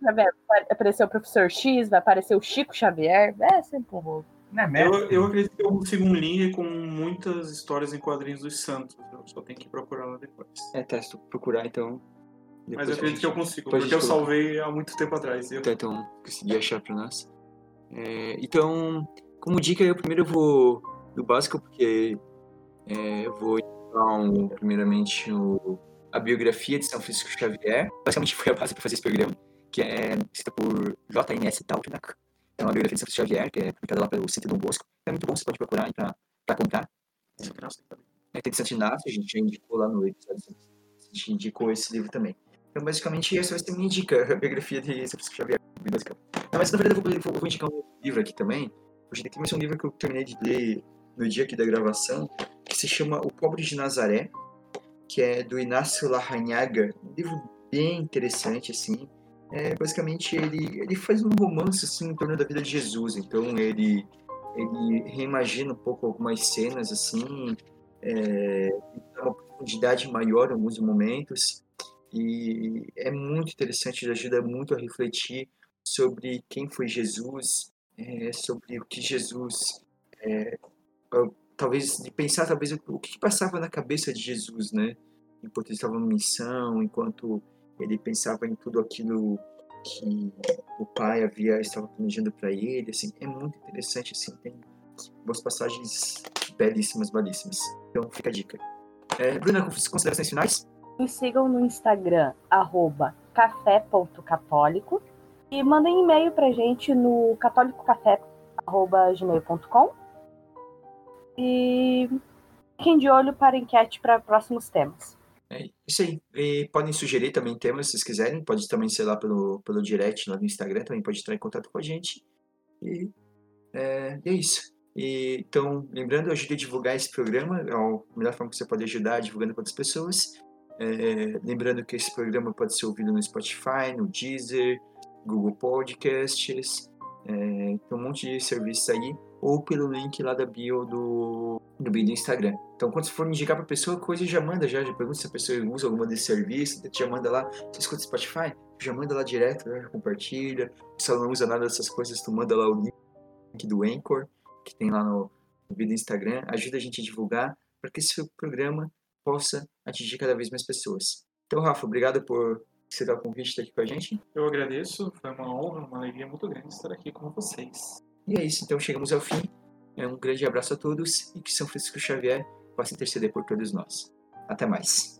vai aparecer o professor X, vai aparecer o Chico Xavier, é sempre um rolo. É eu, eu acredito que eu consigo um link com muitas histórias em quadrinhos dos santos. Eu só tenho que procurar lá depois. É, tá, se tu procurar, então. Mas eu acredito gente, que eu consigo, porque eu salvei há muito tempo atrás. Eu... Tá, então, consegui achar pra nós. É, então, como dica, eu primeiro vou do básico, porque é, eu vou então, primeiramente o, a biografia de São Francisco Xavier. Basicamente foi a base para fazer esse programa, que é escrita por J.N.S. Talknak é uma biografia de Santo Xavier, que é publicada lá pelo Centro Dom Bosco. É muito bom, você pode procurar aí pra, pra comprar. É, tem de Santo Inácio, a gente já indicou lá no episódio, a gente indicou esse livro também. Então, basicamente, essa vai ser minha dica, a biografia de Santo Xavier. Não, mas, na verdade, eu vou, eu vou, indicar um livro aqui também. Hoje aqui vai ser um livro que eu terminei de ler no dia aqui da gravação, que se chama O Pobre de Nazaré, que é do Inácio Larrañaga. Um livro bem interessante, assim é, basicamente ele, ele faz um romance assim, em torno da vida de Jesus. Então ele, ele reimagina um pouco algumas cenas assim, é, dá uma profundidade maior em alguns momentos. E é muito interessante, ele ajuda muito a refletir sobre quem foi Jesus, é, sobre o que Jesus. É, talvez de pensar talvez o, que passava na cabeça de Jesus, né? Enquanto ele estava em missão, enquanto ele pensava em tudo aquilo que o pai havia estava planejando para ele, assim, é muito interessante, assim, tem boas passagens belíssimas, belíssimas. Então fica a dica. É, Bruna, considerações finais? Me sigam no Instagram, arroba café.católico e mandem e-mail pra gente no católicocafé.gmail.com e fiquem de olho para enquete para próximos temas. É isso aí. E podem sugerir também temas se vocês quiserem. Pode também ser lá pelo, pelo direct lá no Instagram, também pode entrar em contato com a gente. E é, é isso. E, então, lembrando, ajude a divulgar esse programa. É a melhor forma que você pode ajudar divulgando para outras pessoas. É, lembrando que esse programa pode ser ouvido no Spotify, no Deezer, Google Podcasts. É, tem um monte de serviços aí. Ou pelo link lá da bio do, do bio do Instagram. Então, quando você for indicar para a pessoa, coisa já manda, já, já pergunta se a pessoa usa alguma desse serviço, já manda lá, você escuta Spotify, já manda lá direto, já compartilha. Se ela não usa nada dessas coisas, tu manda lá o link do Anchor, que tem lá no, no vídeo do Instagram, ajuda a gente a divulgar para que esse programa possa atingir cada vez mais pessoas. Então, Rafa, obrigado por aceitar o convite estar aqui com a gente. Eu agradeço, foi uma honra, uma alegria muito grande estar aqui com vocês. E é isso, então chegamos ao fim. É um grande abraço a todos e que São Francisco Xavier possa interceder por todos nós. Até mais.